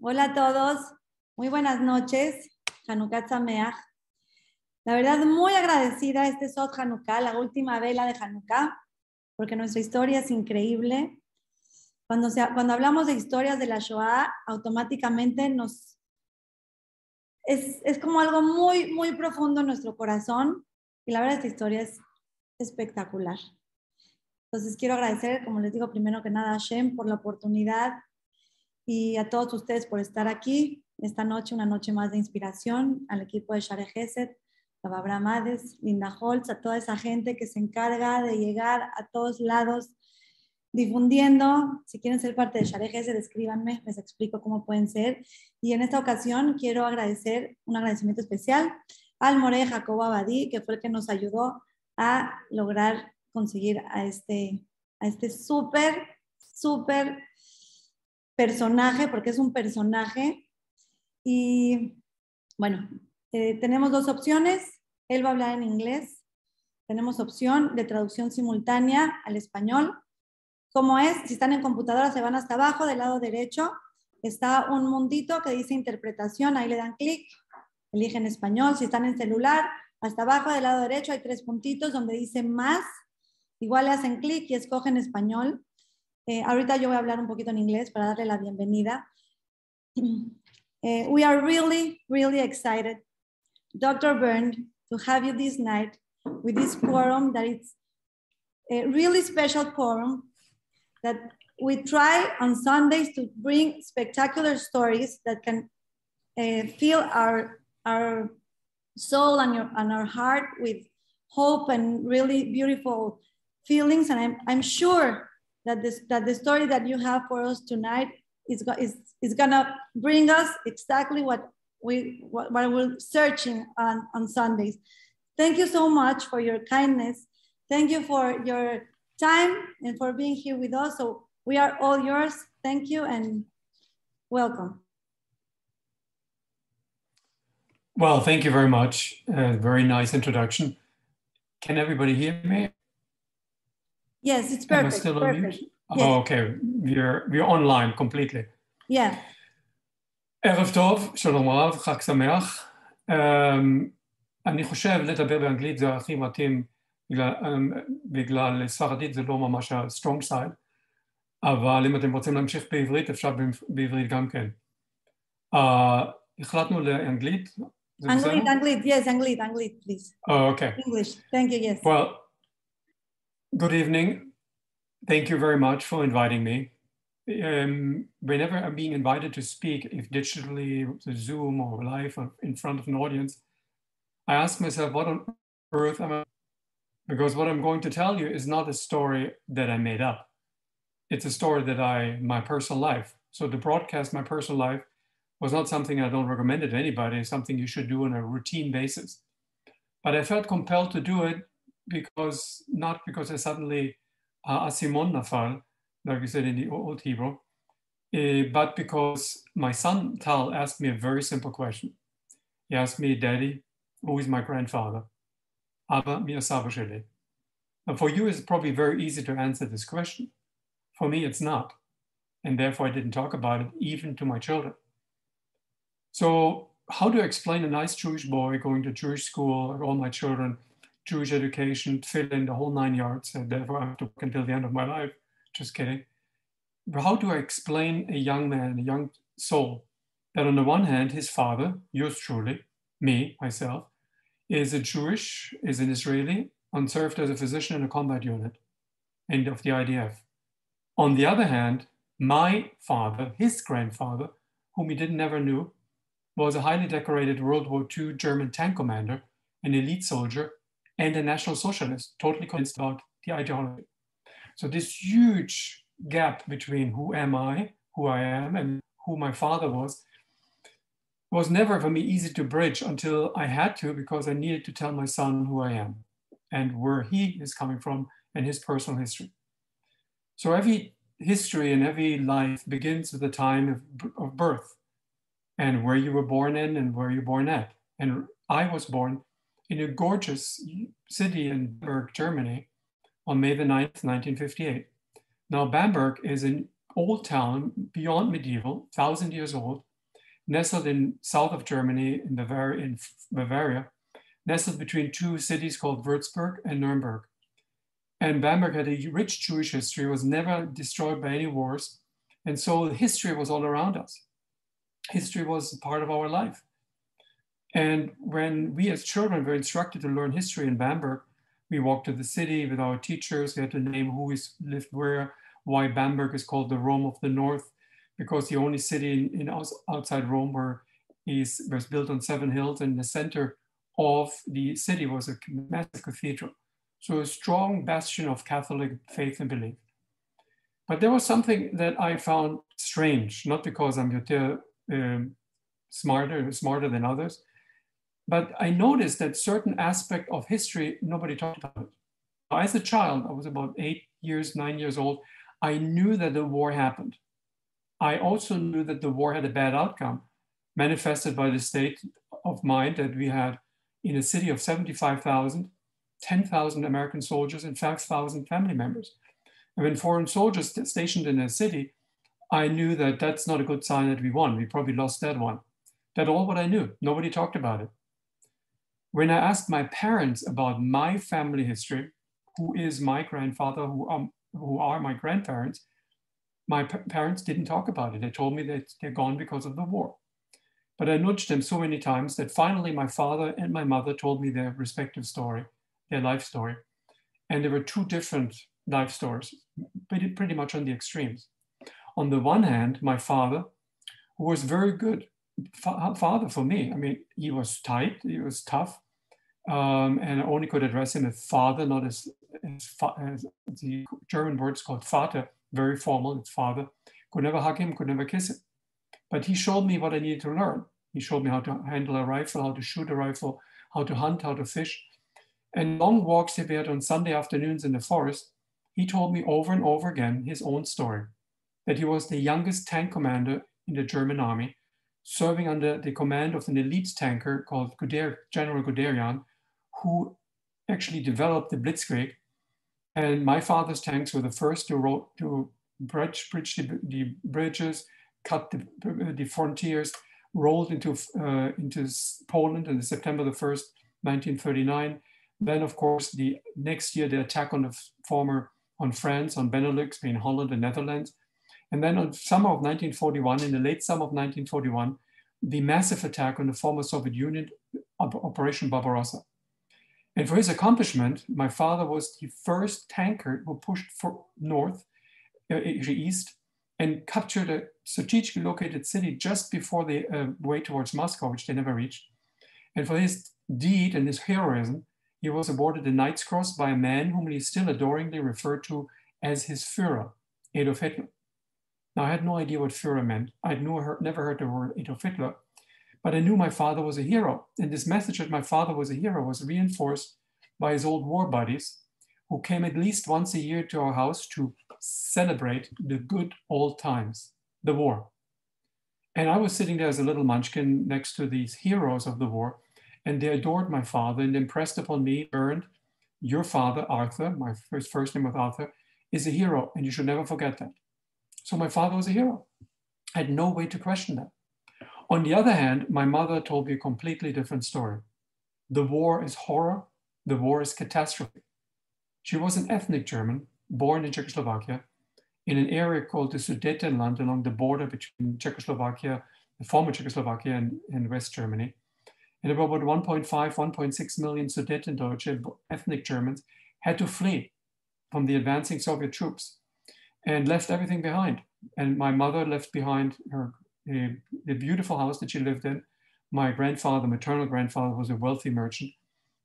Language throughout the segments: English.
Hola a todos, muy buenas noches, Hanukkah Sameach. La verdad, muy agradecida este Sot Hanukkah, la última vela de Hanukkah, porque nuestra historia es increíble. Cuando, se- cuando hablamos de historias de la Shoah, automáticamente nos... Es, es como algo muy, muy profundo en nuestro corazón y la verdad esta historia es espectacular. Entonces quiero agradecer, como les digo, primero que nada a Shem por la oportunidad y a todos ustedes por estar aquí esta noche, una noche más de inspiración, al equipo de Share Gesed, a Babra Mades, Linda Holtz, a toda esa gente que se encarga de llegar a todos lados difundiendo. Si quieren ser parte de Share Gesed, escríbanme, les explico cómo pueden ser. Y en esta ocasión quiero agradecer un agradecimiento especial al More Jacobo Abadí, que fue el que nos ayudó a lograr conseguir a este, a este súper, súper personaje, porque es un personaje. Y bueno, eh, tenemos dos opciones. Él va a hablar en inglés. Tenemos opción de traducción simultánea al español. Como es, si están en computadora, se van hasta abajo del lado derecho. Está un mundito que dice interpretación. Ahí le dan clic, eligen español. Si están en celular, hasta abajo del lado derecho hay tres puntitos donde dice más. Igual le hacen clic y escogen español. Eh, ahorita yo voy a hablar un poquito en inglés para darle la bienvenida. Eh, we are really, really excited, Dr. Bernd, to have you this night with this quorum that it's a really special quorum that we try on Sundays to bring spectacular stories that can uh, fill our, our soul and, your, and our heart with hope and really beautiful feelings. And I'm, I'm sure that this that the story that you have for us tonight is is, is gonna bring us exactly what we what, what we're searching on on Sundays. Thank you so much for your kindness. Thank you for your time and for being here with us. So we are all yours. Thank you and welcome. Well, thank you very much. Uh, very nice introduction. Can everybody hear me? Yes, it's Am I perfect. still on perfect. mute? Yes. Oh, okay. We're, we're online completely. Yeah. ערב טוב, שלום רב, חג שמח. Um, אני חושב לדבר באנגלית זה הכי מתאים בגלל, um, בגלל ספרדית זה לא ממש ה-strong side, אבל אם אתם רוצים להמשיך בעברית אפשר ב- בעברית גם כן. Uh, החלטנו לאנגלית? זה בסדר? Anglit, Anglit, yes, Anglit, Anglit, please. Oh, okay. English. Thank you, yes. Well, good evening. Thank you very much for inviting me. Um, whenever I'm being invited to speak, if digitally, Zoom or live or in front of an audience, I ask myself, what on earth am I? Because what I'm going to tell you is not a story that I made up. It's a story that I, my personal life. So to broadcast my personal life was not something I don't recommend it to anybody, it's something you should do on a routine basis. But I felt compelled to do it because, not because I suddenly uh, asimon nafal, like we said in the old Hebrew, eh, but because my son Tal asked me a very simple question. He asked me, Daddy, who is my grandfather? Abba mir Saba shele." Now, for you, it's probably very easy to answer this question. For me, it's not. And therefore, I didn't talk about it even to my children. So, how to explain a nice Jewish boy going to Jewish school, all my children, Jewish education, fill in the whole nine yards, and therefore I have to work until the end of my life. Just kidding. But how do I explain a young man, a young soul, that on the one hand, his father, yours truly, me, myself, is a Jewish, is an Israeli, and served as a physician in a combat unit and of the IDF. On the other hand, my father, his grandfather, whom he didn't never knew, was a highly decorated World War II German tank commander, an elite soldier, and a National Socialist, totally convinced about the ideology. So this huge gap between who am I, who I am, and who my father was, was never for me easy to bridge until I had to because I needed to tell my son who I am and where he is coming from and his personal history. So every history and every life begins with the time of, of birth and where you were born in and where you're born at. And I was born in a gorgeous city in Bamberg, Germany on May the 9th, 1958. Now, Bamberg is an old town beyond medieval, thousand years old, nestled in south of Germany in Bavaria, in Bavaria, nestled between two cities called Würzburg and Nuremberg. And Bamberg had a rich Jewish history, was never destroyed by any wars. And so history was all around us. History was part of our life. And when we as children were instructed to learn history in Bamberg, we walked to the city with our teachers. We had to name who is lived where, why Bamberg is called the Rome of the North, because the only city in, in outside Rome where is was built on seven hills, and the center of the city was a massive cathedral. So a strong bastion of Catholic faith and belief. But there was something that I found strange, not because I'm um, smarter, smarter than others, but I noticed that certain aspect of history, nobody talked about. As a child, I was about eight years, nine years old, I knew that the war happened. I also knew that the war had a bad outcome, manifested by the state of mind that we had in a city of 75,000, 10,000 American soldiers and 5,000 family members. And when foreign soldiers stationed in a city, I knew that that's not a good sign that we won. We probably lost that one. That's all what I knew. Nobody talked about it. When I asked my parents about my family history, who is my grandfather, who, um, who are my grandparents, my parents didn't talk about it. They told me that they're gone because of the war. But I nudged them so many times that finally my father and my mother told me their respective story, their life story. And there were two different life stories, pretty, pretty much on the extremes. On the one hand, my father, who was very good fa father for me. I mean, he was tight, he was tough, um, and I only could address him as father, not as, as, as, the German word is called Vater, very formal, it's father. Could never hug him, could never kiss him. But he showed me what I needed to learn. He showed me how to handle a rifle, how to shoot a rifle, how to hunt, how to fish. And long walks he had on Sunday afternoons in the forest, he told me over and over again his own story that he was the youngest tank commander in the German army, serving under the command of an elite tanker called Guder, General Guderian, who actually developed the Blitzkrieg. And my father's tanks were the first to, to bridge, bridge the, the, bridges, cut the, the frontiers, rolled into, uh, into Poland on September the 1st, 1939. Then, of course, the next year, the attack on the former, on France, on Benelux, being Holland and Netherlands. And then on summer of 1941, in the late summer of 1941, the massive attack on the former Soviet Union, Operation Barbarossa. And for his accomplishment, my father was the first tanker who pushed for north, uh, east, and captured a strategically located city just before the uh, way towards Moscow, which they never reached. And for his deed and his heroism, he was awarded the Knight's Cross by a man whom he still adoringly referred to as his Führer, Adolf Hitler. Now, I had no idea what Führer meant. I'd never heard the word Adolf Hitler, but I knew my father was a hero. And this message that my father was a hero was reinforced by his old war buddies who came at least once a year to our house to celebrate the good old times, the war. And I was sitting there as a little munchkin next to these heroes of the war, and they adored my father and impressed upon me, Bernd, your father, Arthur, my first, first name was Arthur, is a hero, and you should never forget that. So my father was a hero. I had no way to question that. On the other hand, my mother told me a completely different story. The war is horror, the war is catastrophe. She was an ethnic German, born in Czechoslovakia, in an area called the Sudetenland along the border between Czechoslovakia, the former Czechoslovakia, and, and West Germany. And about 1.5, 1.6 million Sudetendeutsche, ethnic Germans, had to flee from the advancing Soviet troops and left everything behind. And my mother left behind her a, the beautiful house that she lived in. My grandfather, maternal grandfather, was a wealthy merchant.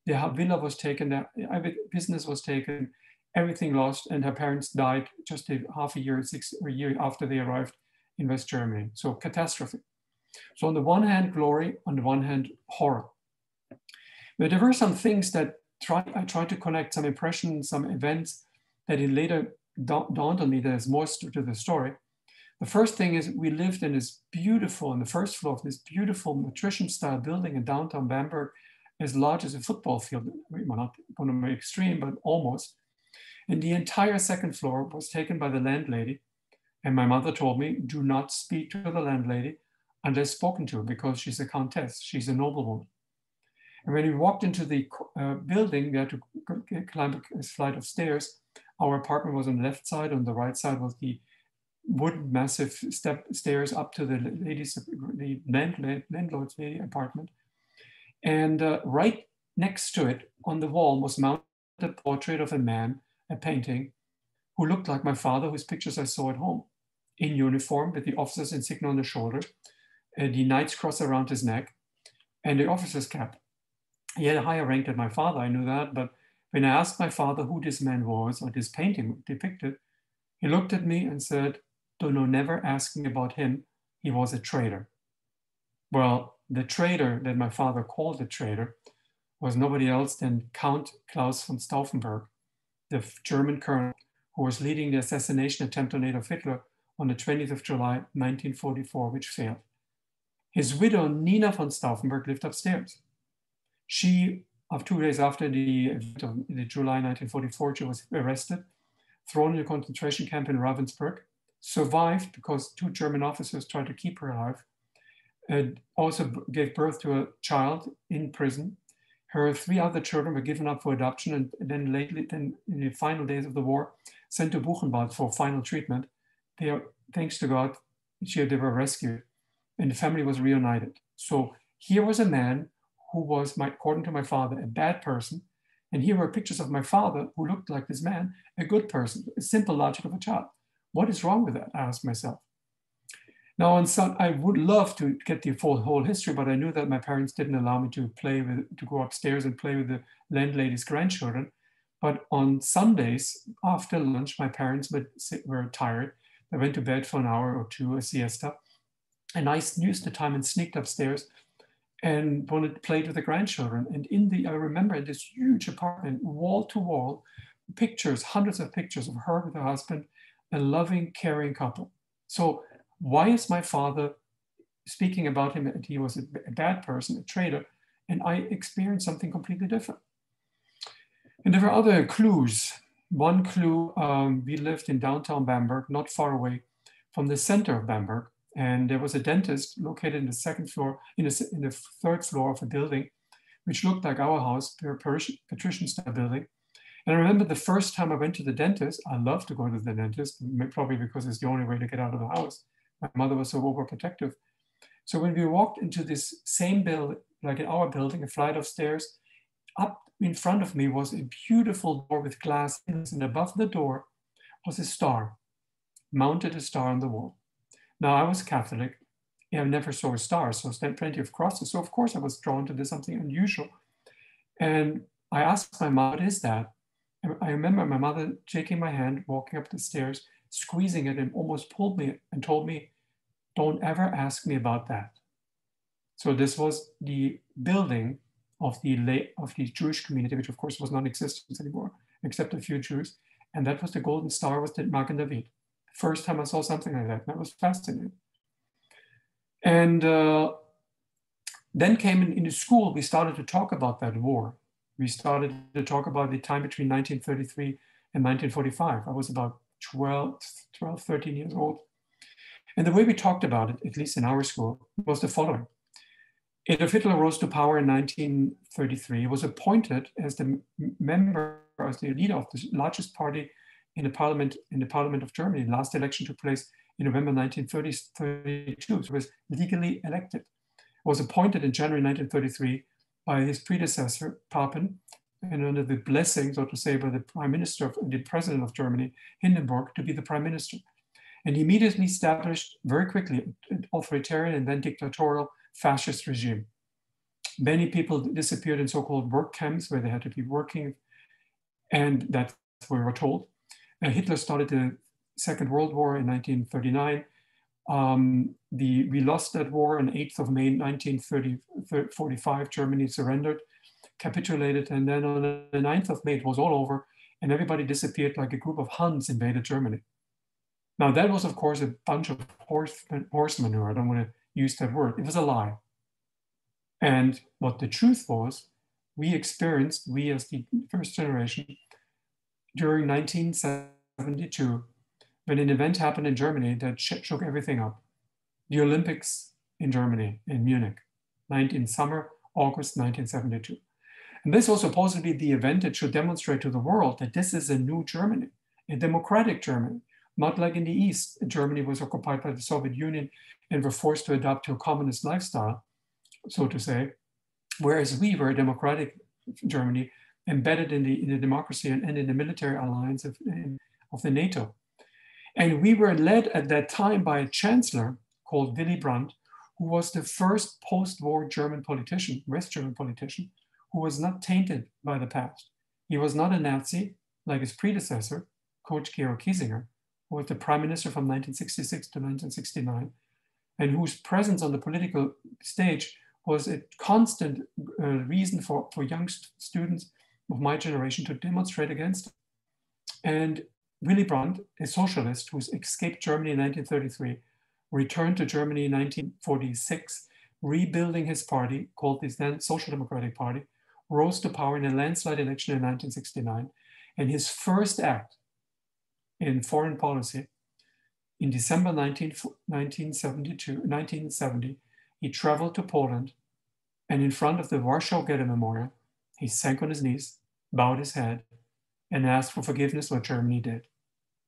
The villa was taken, the business was taken, everything lost, and her parents died just a half a year, six a year after they arrived in West Germany. So catastrophe. So on the one hand, glory, on the one hand, horror. But there were some things that try, I tried to connect some impressions, some events that it later dawned on me there's more to the story. The first thing is we lived in this beautiful, on the first floor of this beautiful patrician style building in downtown Bamberg, as large as a football field, well, not going to be extreme, but almost. And the entire second floor was taken by the landlady. And my mother told me, do not speak to the landlady unless spoken to because she's a countess, she's a noblewoman. And when we walked into the uh, building, we had to climb a flight of stairs. Our apartment was on the left side, on the right side was the wooden massive step stairs up to the ladies, the land, landlord's apartment. And uh, right next to it on the wall was mounted a portrait of a man, a painting, who looked like my father, whose pictures I saw at home, in uniform with the officer's insignia on the shoulder, uh, the knight's cross around his neck, and the officer's cap. He had a higher rank than my father, I knew that, but when I asked my father who this man was or this painting depicted, he looked at me and said, Dono never me about him. He was a traitor. Well, the traitor that my father called a traitor was nobody else than Count Claus von Stauffenberg, the German colonel who was leading the assassination attempt on Adolf Hitler on the 20th of July, 1944, which failed. His widow, Nina von Stauffenberg, lived upstairs. She, of two days after the, the July 1944, she was arrested, thrown in a concentration camp in Ravensbrück, survived because two German officers tried to keep her alive, and also gave birth to a child in prison. Her three other children were given up for adoption and then lately, then in the final days of the war, sent to Buchenwald for final treatment. They are, thanks to God, she, they were rescued and the family was reunited. So here was a man who was, my, according to my father, a bad person. And here were pictures of my father who looked like this man, a good person, a simple logic of a child. What is wrong with that? I asked myself. Now, on some, I would love to get the full whole history, but I knew that my parents didn't allow me to play with, to go upstairs and play with the landlady's grandchildren. But on Sundays after lunch, my parents would were tired. They went to bed for an hour or two, a siesta. And I used the time and sneaked upstairs and wanted to play with the grandchildren. And in the, I remember in this huge apartment, wall to wall, pictures, hundreds of pictures of her with her husband a loving, caring couple. So why is my father speaking about him that he was a bad person, a traitor, and I experienced something completely different? And there were other clues. One clue, um, we lived in downtown Bamberg, not far away from the center of Bamberg, and there was a dentist located in the second floor, in the, in the third floor of a building, which looked like our house, patrician style building. And I remember the first time I went to the dentist, I love to go to the dentist, probably because it's the only way to get out of the house. My mother was so overprotective. So when we walked into this same building, like in our building, a flight of stairs, up in front of me was a beautiful door with glass and above the door was a star, mounted a star on the wall. Now I was Catholic, and I never saw a star, so spent plenty of crosses. So of course I was drawn to this something unusual. And I asked my mom, what is that? I remember my mother taking my hand, walking up the stairs, squeezing it, and almost pulled me and told me, Don't ever ask me about that. So this was the building of the late, of the Jewish community, which of course was non-existent anymore, except a few Jews. And that was the Golden Star, was the Magen David. First time I saw something like that, that was fascinating. And uh, then came in, in the school, we started to talk about that war we started to talk about the time between 1933 and 1945. I was about 12, 12, 13 years old. And the way we talked about it, at least in our school, was the following. Adolf Hitler rose to power in 1933. He was appointed as the member, as the leader of the largest party in the parliament in the parliament of Germany. The last election took place in November 1932. So he was legally elected. Was appointed in January 1933 by his predecessor Papen, and under the blessing, so to say, by the prime minister, of, the president of Germany, Hindenburg, to be the prime minister. And he immediately established very quickly an authoritarian and then dictatorial fascist regime. Many people disappeared in so-called work camps where they had to be working, and that's what we were told. Uh, Hitler started the Second World War in 1939. Um, the, we lost that war on 8th of May 1945. Germany surrendered, capitulated, and then on the 9th of May it was all over, and everybody disappeared like a group of Huns invaded Germany. Now that was, of course, a bunch of horse, horse manure. I don't want to use that word. It was a lie. And what the truth was, we experienced, we as the first generation, during 1972, when an event happened in Germany that shook everything up. The Olympics in Germany, in Munich, 19 summer, August 1972. And this was supposed to be the event that should demonstrate to the world that this is a new Germany, a democratic Germany, not like in the East. Germany was occupied by the Soviet Union and were forced to adapt to a communist lifestyle, so to say, whereas we were a democratic Germany embedded in the, in the democracy and, and in the military alliance of, of the NATO. And we were led at that time by a chancellor called Willy Brandt, who was the first post-war German politician, West German politician, who was not tainted by the past. He was not a Nazi like his predecessor, Kurt Georg Kiesinger, who was the prime minister from 1966 to 1969, and whose presence on the political stage was a constant uh, reason for, for young st students of my generation to demonstrate against. And Willy Brandt, a socialist who escaped Germany in 1933, returned to Germany in 1946, rebuilding his party, called the then Social Democratic Party, rose to power in a landslide election in 1969. And his first act in foreign policy, in December 19, 1972, 1970, he traveled to Poland and in front of the Warsaw Ghetto Memorial, he sank on his knees, bowed his head, and asked for forgiveness what Germany did.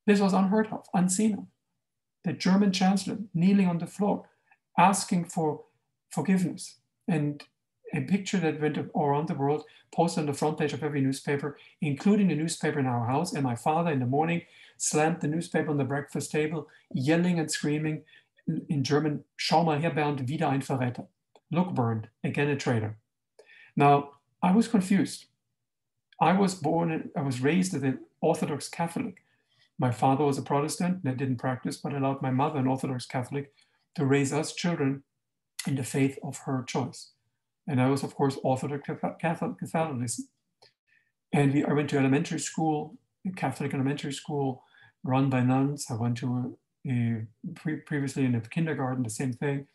This was unheard of, unseen of. The German chancellor kneeling on the floor, asking for forgiveness. And a picture that went around the world, posted on the front page of every newspaper, including the newspaper in our house. And my father in the morning slammed the newspaper on the breakfast table, yelling and screaming in German, Schau mal her, Bernd, wieder ein Verräter. Look, Bernd, again a traitor. Now, I was confused. I was born, and I was raised as an Orthodox Catholic. My father was a Protestant that didn't practice, but allowed my mother, an Orthodox Catholic, to raise us children in the faith of her choice. And I was, of course, Orthodox Catholic Catholicism. And we, I went to elementary school, Catholic elementary school, run by nuns. I went to a, a pre previously in a kindergarten, the same thing.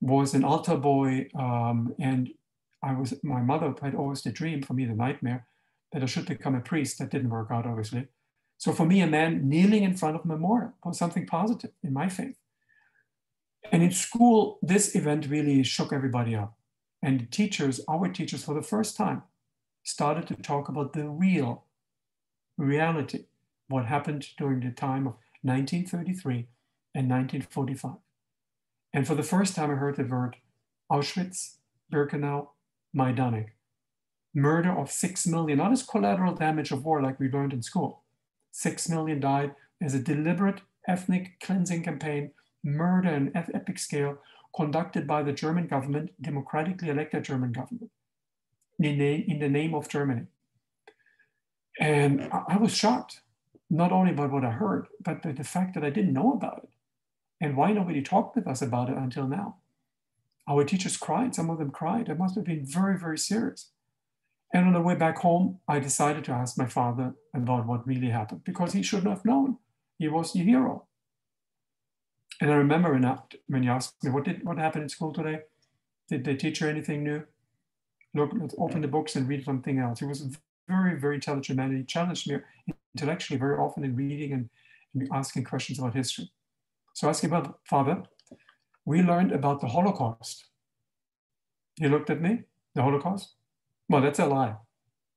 Was an altar boy, um, and I was my mother had always the dream for me, the nightmare, that I should become a priest. That didn't work out, obviously. So for me, a man kneeling in front of a memorial was something positive in my faith. And in school, this event really shook everybody up. And teachers, our teachers, for the first time, started to talk about the real reality, what happened during the time of 1933 and 1945. And for the first time, I heard the word Auschwitz, Birkenau, Majdanek. Murder of six million, not as collateral damage of war like we learned in school, 6 million died as a deliberate ethnic cleansing campaign, murder on epic scale, conducted by the German government, democratically elected German government, in, in the name of Germany. And I was shocked, not only by what I heard, but by the fact that I didn't know about it. And why nobody talked with us about it until now? Our teachers cried, some of them cried. It must have been very, very serious. And on the way back home, I decided to ask my father about what really happened because he shouldn't have known. He was the hero. And I remember when, when he asked me, what, did, what happened in school today? Did they teach you anything new? Look, let's open the books and read something else. He was a very, very intelligent man. And he challenged me intellectually very often in reading and, and asking questions about history. So asking about father, we learned about the Holocaust He looked at me, the Holocaust? Well, that's a lie.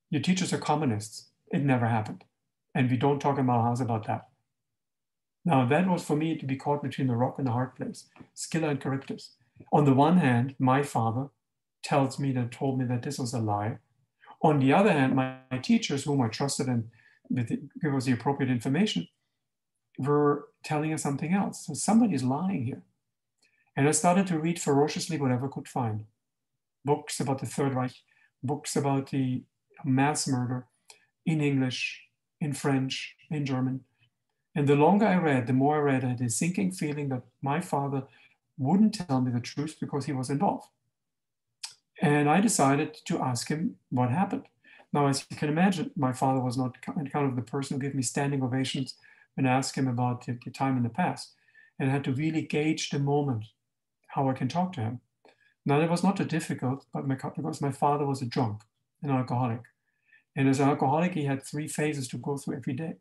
Your teachers are communists. It never happened. And we don't talk in my house about that. Now, that was for me to be caught between the rock and the hard place, Scylla and Charybdis. On the one hand, my father tells me that told me that this was a lie. On the other hand, my, my teachers, whom I trusted and gave us the appropriate information, were telling us something else. So somebody's lying here. And I started to read ferociously whatever I could find. Books about the Third Reich, books about the mass murder in English, in French, in German. And the longer I read, the more I read, I had a sinking feeling that my father wouldn't tell me the truth because he was involved. And I decided to ask him what happened. Now, as you can imagine, my father was not kind of the person who gave me standing ovations I asked him about the, the time in the past. And I had to really gauge the moment, how I can talk to him. Now, that was not difficult, but my, because my father was a drunk, an alcoholic. And as an alcoholic, he had three phases to go through every day.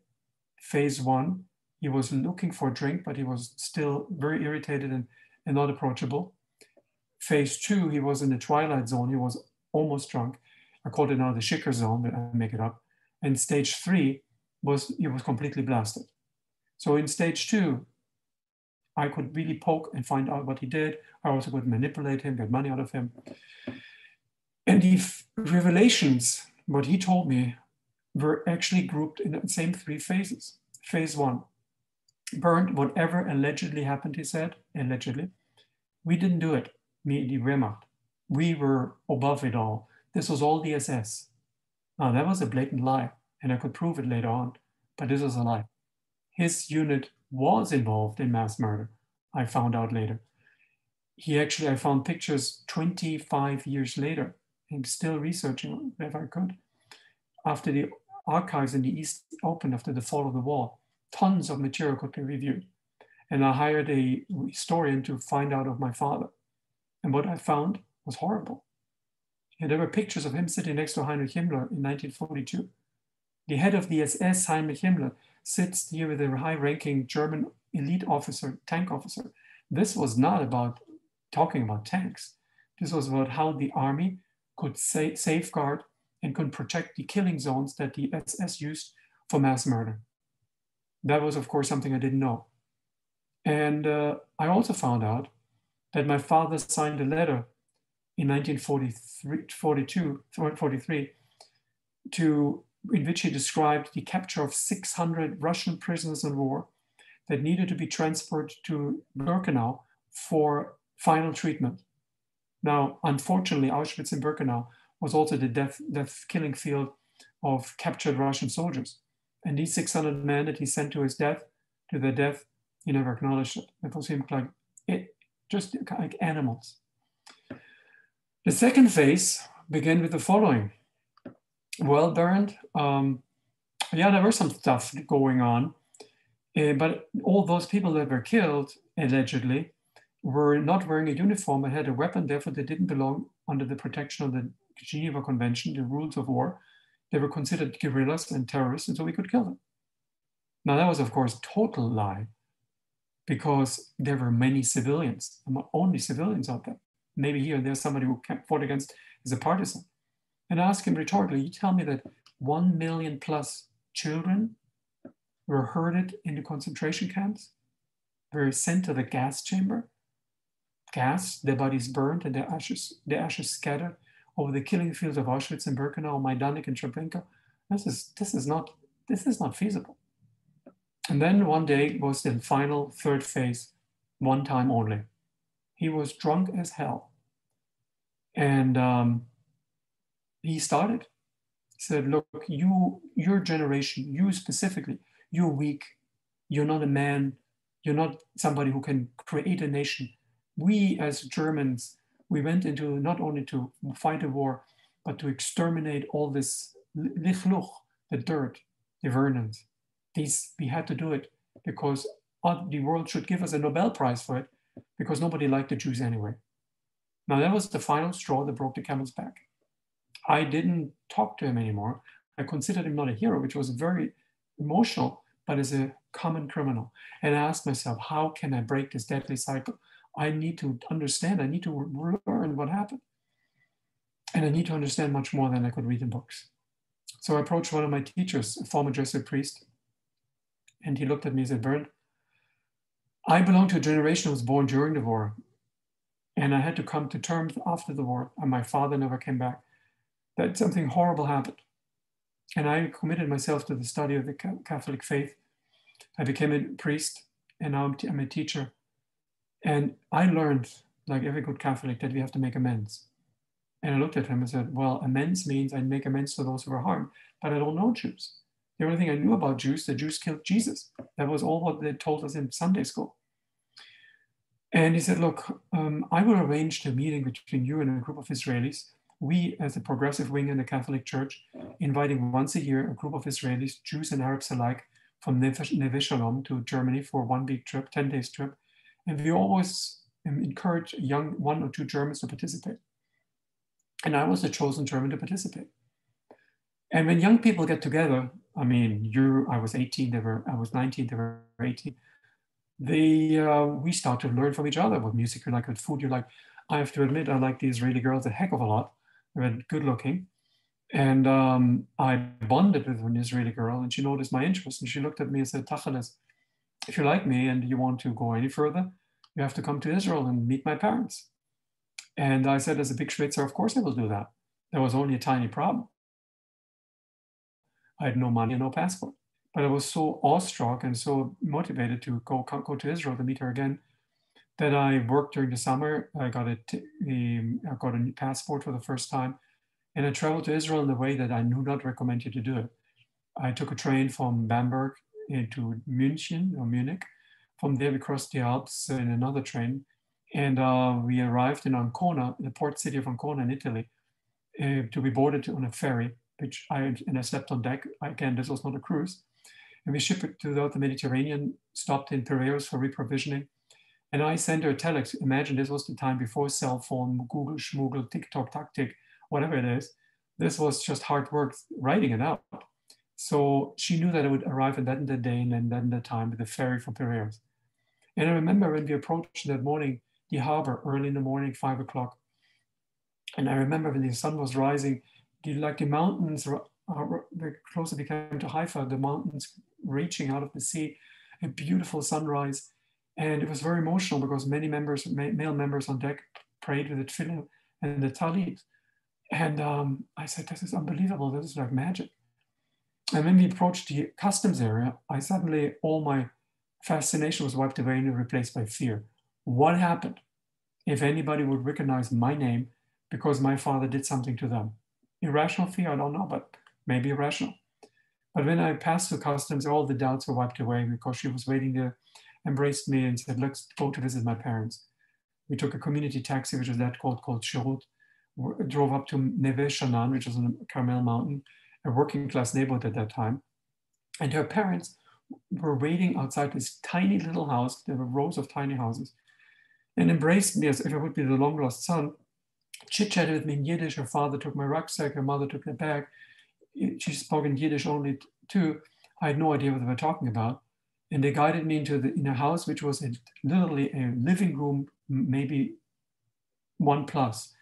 Phase one, he was looking for a drink, but he was still very irritated and, and not approachable. Phase two, he was in the twilight zone. He was almost drunk. I called it now the Shicker zone, but I make it up. And stage three was he was completely blasted. So in stage two, I could really poke and find out what he did. I also could manipulate him, get money out of him. And the revelations, what he told me, were actually grouped in the same three phases. Phase one, Bernd whatever allegedly happened, he said, allegedly. We didn't do it, me, the Wehrmacht. We were above it all. This was all the SS. Now, that was a blatant lie, and I could prove it later on, but this was a lie. His unit was involved in mass murder, I found out later. He actually, I found pictures 25 years later. I'm still researching if I could. After the archives in the East opened after the fall of the wall, tons of material could be reviewed. And I hired a historian to find out of my father. And what I found was horrible. And there were pictures of him sitting next to Heinrich Himmler in 1942. The head of the SS, Heinrich Himmler, sits here with a high ranking German elite officer, tank officer. This was not about talking about tanks. This was about how the army could sa- safeguard and could protect the killing zones that the SS used for mass murder. That was, of course, something I didn't know. And uh, I also found out that my father signed a letter in 1942, 43, to, in which he described the capture of 600 Russian prisoners of war that needed to be transferred to Birkenau for final treatment. Now, unfortunately, Auschwitz and Birkenau was also the death, death killing field of captured Russian soldiers. And these 600 men that he sent to his death, to their death, he never acknowledged it. It was him like it, just like animals. The second phase began with the following. Well, Bernd, um, yeah, there was some stuff going on, uh, but all those people that were killed, allegedly, were not wearing a uniform and had a weapon, therefore they didn't belong under the protection of the Geneva Convention, the rules of war. They were considered guerrillas and terrorists, and so we could kill them. Now, that was, of course, total lie because there were many civilians, only civilians out there. Maybe here and there's somebody who fought against as a partisan. And ask him rhetorically, you tell me that one million plus children were herded into concentration camps, were sent to the gas chamber, gas, their bodies burned and their ashes, their ashes scattered over the killing fields of Auschwitz and Birkenau, Majdanek and Treblinka. This is, this is not, this is not feasible. And then one day was the final third phase, one time only. He was drunk as hell. And um, he started. He said, look, you, your generation, you specifically, you're weak. You're not a man. You're not somebody who can create a nation. We as Germans, we went into not only to fight a war, but to exterminate all this lichluch, the dirt, the vernons. These, we had to do it because the world should give us a Nobel Prize for it because nobody liked the Jews anyway. Now that was the final straw that broke the camel's back. I didn't talk to him anymore. I considered him not a hero, which was very emotional, but as a common criminal. And I asked myself, how can I break this deadly cycle? I need to understand, I need to learn what happened. And I need to understand much more than I could read in books. So I approached one of my teachers, a former Jesuit priest, and he looked at me and said, Bernd, I belong to a generation that was born during the war. And I had to come to terms after the war, and my father never came back, that something horrible happened. And I committed myself to the study of the Catholic faith. I became a priest, and now I'm a teacher. And I learned, like every good Catholic, that we have to make amends. And I looked at him and said, Well, amends means I make amends to those who were harmed, but I don't know Jews. The only thing I knew about Jews, the Jews killed Jesus. That was all what they told us in Sunday school. And he said, Look, um, I will arrange a meeting between you and a group of Israelis. We, as a progressive wing in the Catholic Church, inviting once a year a group of Israelis, Jews and Arabs alike, from Neve Shalom to Germany for one week trip, 10 days trip. And we always um, encourage young one or two Germans to participate. And I was the chosen German to participate. And when young people get together, I mean, you, I was 18, they were, I was 19, they were 18. They, uh, we start to learn from each other what music you like, what food you like. I have to admit, I like the Israeli girls a heck of a lot. They're good looking. And um, I bonded with an Israeli girl and she noticed my interest and she looked at me and said, Tacheles, if you like me and you want to go any further, you have to come to Israel and meet my parents. And I said, as a big Schwitzer, of course I will do that. There was only a tiny problem. I had no money and no passport. But I was so awestruck and so motivated to go, go to Israel to meet her again that I worked during the summer. I got a, I got a passport for the first time. And I traveled to Israel in a way that I do not recommend you to do it. I took a train from Bamberg into München or Munich. From there, we crossed the Alps in another train and uh, we arrived in Ancona, the port city of Ancona in Italy, uh, to be boarded on a ferry, which I, and I slept on deck. Again, this was not a cruise. And we shipped it throughout the Mediterranean, stopped in Piraeus for reprovisioning. And I sent her a telex. Imagine this was the time before cell phone, Google, Schmoogle, TikTok, Tactic, whatever it is. This was just hard work writing it out. So she knew that I would arrive at that day and then that time with the ferry from Piraeus. And I remember when we approached that morning, the harbor early in the morning, five o'clock. And I remember when the sun was rising, the, like the mountains, the closer we came to Haifa, the mountains reaching out of the sea, a beautiful sunrise. And it was very emotional because many members, male members on deck prayed with the tefillin and the talit. And um, I said, this is unbelievable. This is like magic. And when we approached the customs area, I suddenly, all my fascination was wiped away and replaced by fear. What happened if anybody would recognize my name because my father did something to them? Irrational fear, I don't know, but maybe irrational. But when I passed through customs, all the doubts were wiped away because she was waiting there, embraced me and said, let's go to visit my parents. We took a community taxi, which is that called, called Shirut, drove up to Neve Sha'anan, which is on the Carmel Mountain, a working class neighborhood at that time. And her parents were waiting outside this tiny little house. There were rows of tiny houses and embraced me as if I would be the long lost son. Chit chatted with me in Yiddish. Her father took my rucksack, her mother took the bag. She spoke in Yiddish only too. I had no idea what they were talking about. And they guided me into the, inner house which was a, literally a living room, maybe one plus.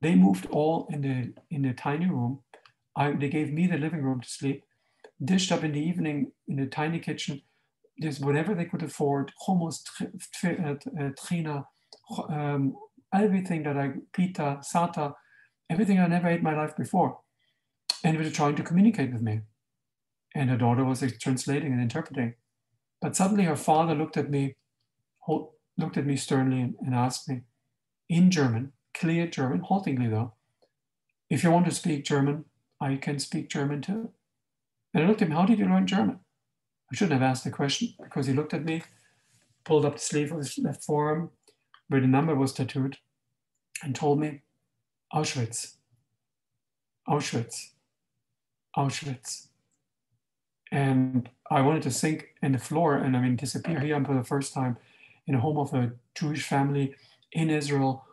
They moved all in the in the tiny room. I, they gave me the living room to sleep. Dished up in the evening in the tiny kitchen just whatever they could afford, hummus, uh, trina, um, everything that I, pita, sata, everything I never ate my life before. And they were trying to communicate with me. And her daughter was translating and interpreting. But suddenly her father looked at me, looked at me sternly and asked me in German, clear German, haltingly though, if you want to speak German, I can speak German too. And I looked at him, how did you learn German? I shouldn't have asked the question because he looked at me, pulled up the sleeve of his left forearm where the number was tattooed, and told me, Auschwitz, Auschwitz, Auschwitz. And I wanted to sink in the floor and I mean disappear here for the first time in a home of a Jewish family in Israel,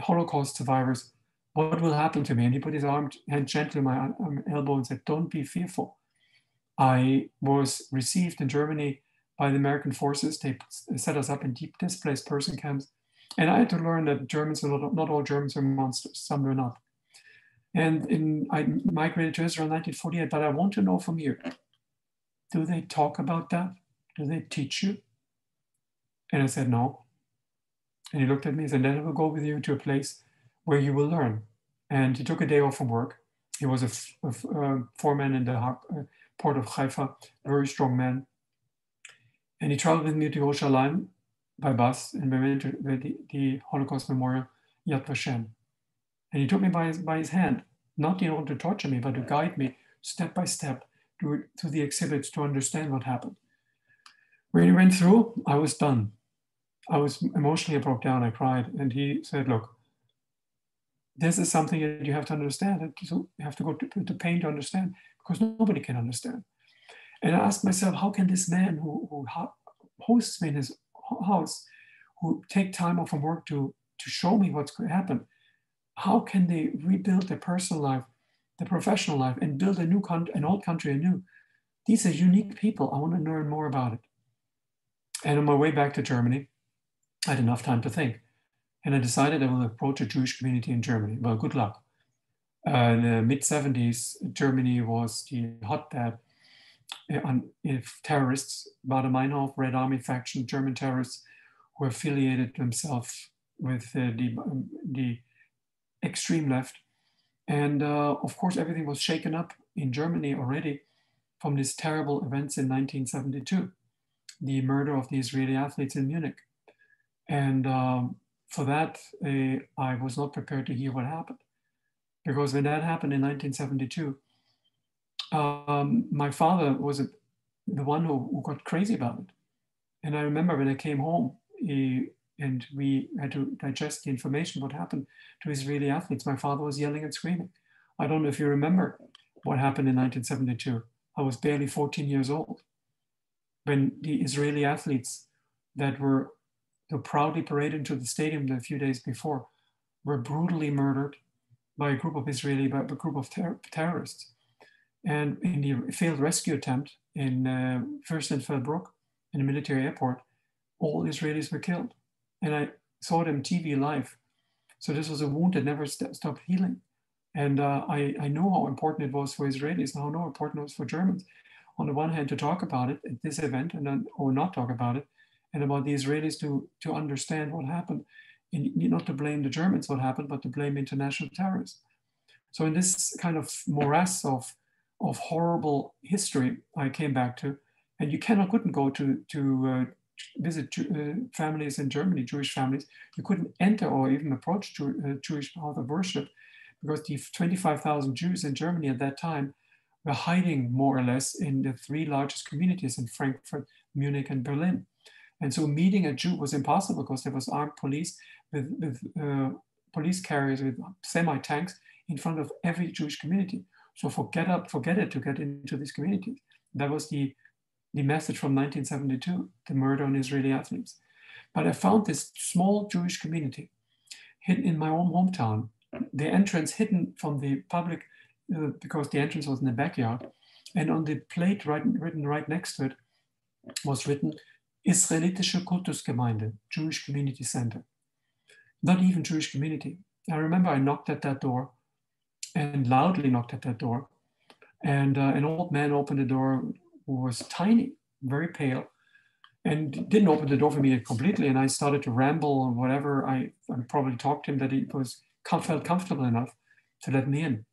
Holocaust survivors. What will happen to me? And he put his arm hand gently on my elbow and said, Don't be fearful. I was received in Germany by the American forces. They set us up in deep displaced person camps. And I had to learn that Germans are not, not all Germans are monsters, some are not. And in, I migrated to Israel in 1948, but I want to know from you, do they talk about that? Do they teach you? And I said, no. And he looked at me and said, then I will go with you to a place where you will learn. And he took a day off from work. He was a, a, a foreman in the uh, port of Haifa, very strong man. And he traveled with me to Yerushalayim by bus, and we went to the, the Holocaust Memorial, Yad Vashem. And he took me by his, by his hand, not in order to torture me, but to guide me step by step to the exhibits to understand what happened. When he went through, I was done. I was emotionally I broke down. I cried, and he said, "Look, this is something that you have to understand. You have to go to, to pain to understand because nobody can understand." And I asked myself, how can this man who, who hosts me in his house, who take time off from work to to show me what's going to happen, how can they rebuild their personal life, their professional life, and build a new country, an old country anew? These are unique people. I want to learn more about it. And on my way back to Germany, I had enough time to think. And I decided I will approach a Jewish community in Germany. Well, good luck. Uh, in the mid 70s, Germany was the hotbed uh, if terrorists, Baader Meinhof, Red Army faction, German terrorists who affiliated themselves with uh, the, um, the extreme left. And uh, of course, everything was shaken up in Germany already from these terrible events in 1972 the murder of the Israeli athletes in Munich. And um, for that, uh, I was not prepared to hear what happened. Because when that happened in 1972, um, my father was a, the one who, who, got crazy about it. And I remember when I came home he, and we had to digest the information what happened to Israeli athletes, my father was yelling and screaming. I don't know if you remember what happened in 1972. I was barely 14 years old when the Israeli athletes that were proudly paraded into the stadium a few days before were brutally murdered by a group of Israeli, by a group of ter- terrorists. And in the failed rescue attempt in uh, Fürstenfeldbruck, in a military airport, all Israelis were killed. And I saw on TV live. So this was a wound that never st- stopped healing. And uh, I, I know how important it was for Israelis and how important it was for Germans on the one hand to talk about it at this event and then or not talk about it and about the israelis to to understand what happened and not to blame the germans what happened but to blame international terrorists so in this kind of morass of of horrible history i came back to and you cannot couldn't go to to uh, visit uh, families in germany jewish families you couldn't enter or even approach Jew, uh, jewish house of worship because the 25000 jews in germany at that time were hiding more or less in the three largest communities in Frankfurt, Munich, and Berlin. And so meeting a Jew was impossible because there was armed police with, with uh, police carriers with semi-tanks in front of every Jewish community. So forget up, forget it to get into these communities. That was the, the message from 1972, the murder on Israeli athletes. But I found this small Jewish community hidden in my own hometown, the entrance hidden from the public uh, because the entrance was in the backyard. And on the plate right, written right next to it was written Israelitische Kultusgemeinde, Jewish Community Center. Not even Jewish community. I remember I knocked at that door and loudly knocked at that door. And uh, an old man opened the door was tiny, very pale, and didn't open the door for me completely. And I started to ramble or whatever. I, I probably talked to him that he was felt comfortable enough to let me in.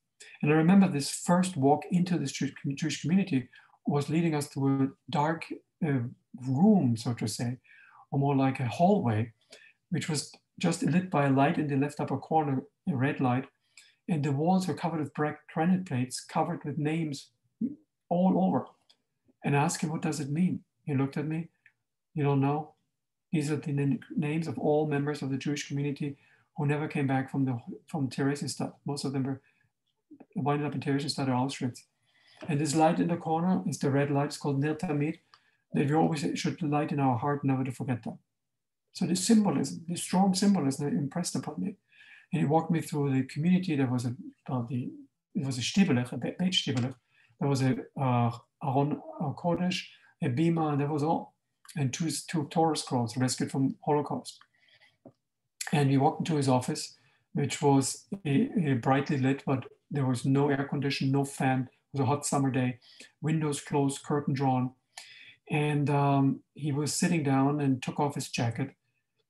And I remember this first walk into this Jewish community was leading us to a dark uh, room, so to say, or more like a hallway, which was just lit by a light in the left upper corner, a red light. And the walls were covered with black granite plates, covered with names all over. And I asked him, what does it mean? He looked at me, you don't know? These are the names of all members of the Jewish community who never came back from the from Theresienstadt. Most of them were winding up in Theresienstadt or Auschwitz. And this light in the corner is the red light, it's called Ner Tamid, that we always should light in our heart, never to forget that. So this symbolism, this strong symbolism impressed upon me. And he walked me through the community. There was a, uh, the, it was a Stibelech, a Beit Stibelech. There was a uh, Aron a Kodesh, a Bima, and that was all. And two, two Torah scrolls rescued from Holocaust. And we walked into his office, which was a, a brightly lit but There was no air condition, no fan. It was a hot summer day, windows closed, curtain drawn. And um, he was sitting down and took off his jacket,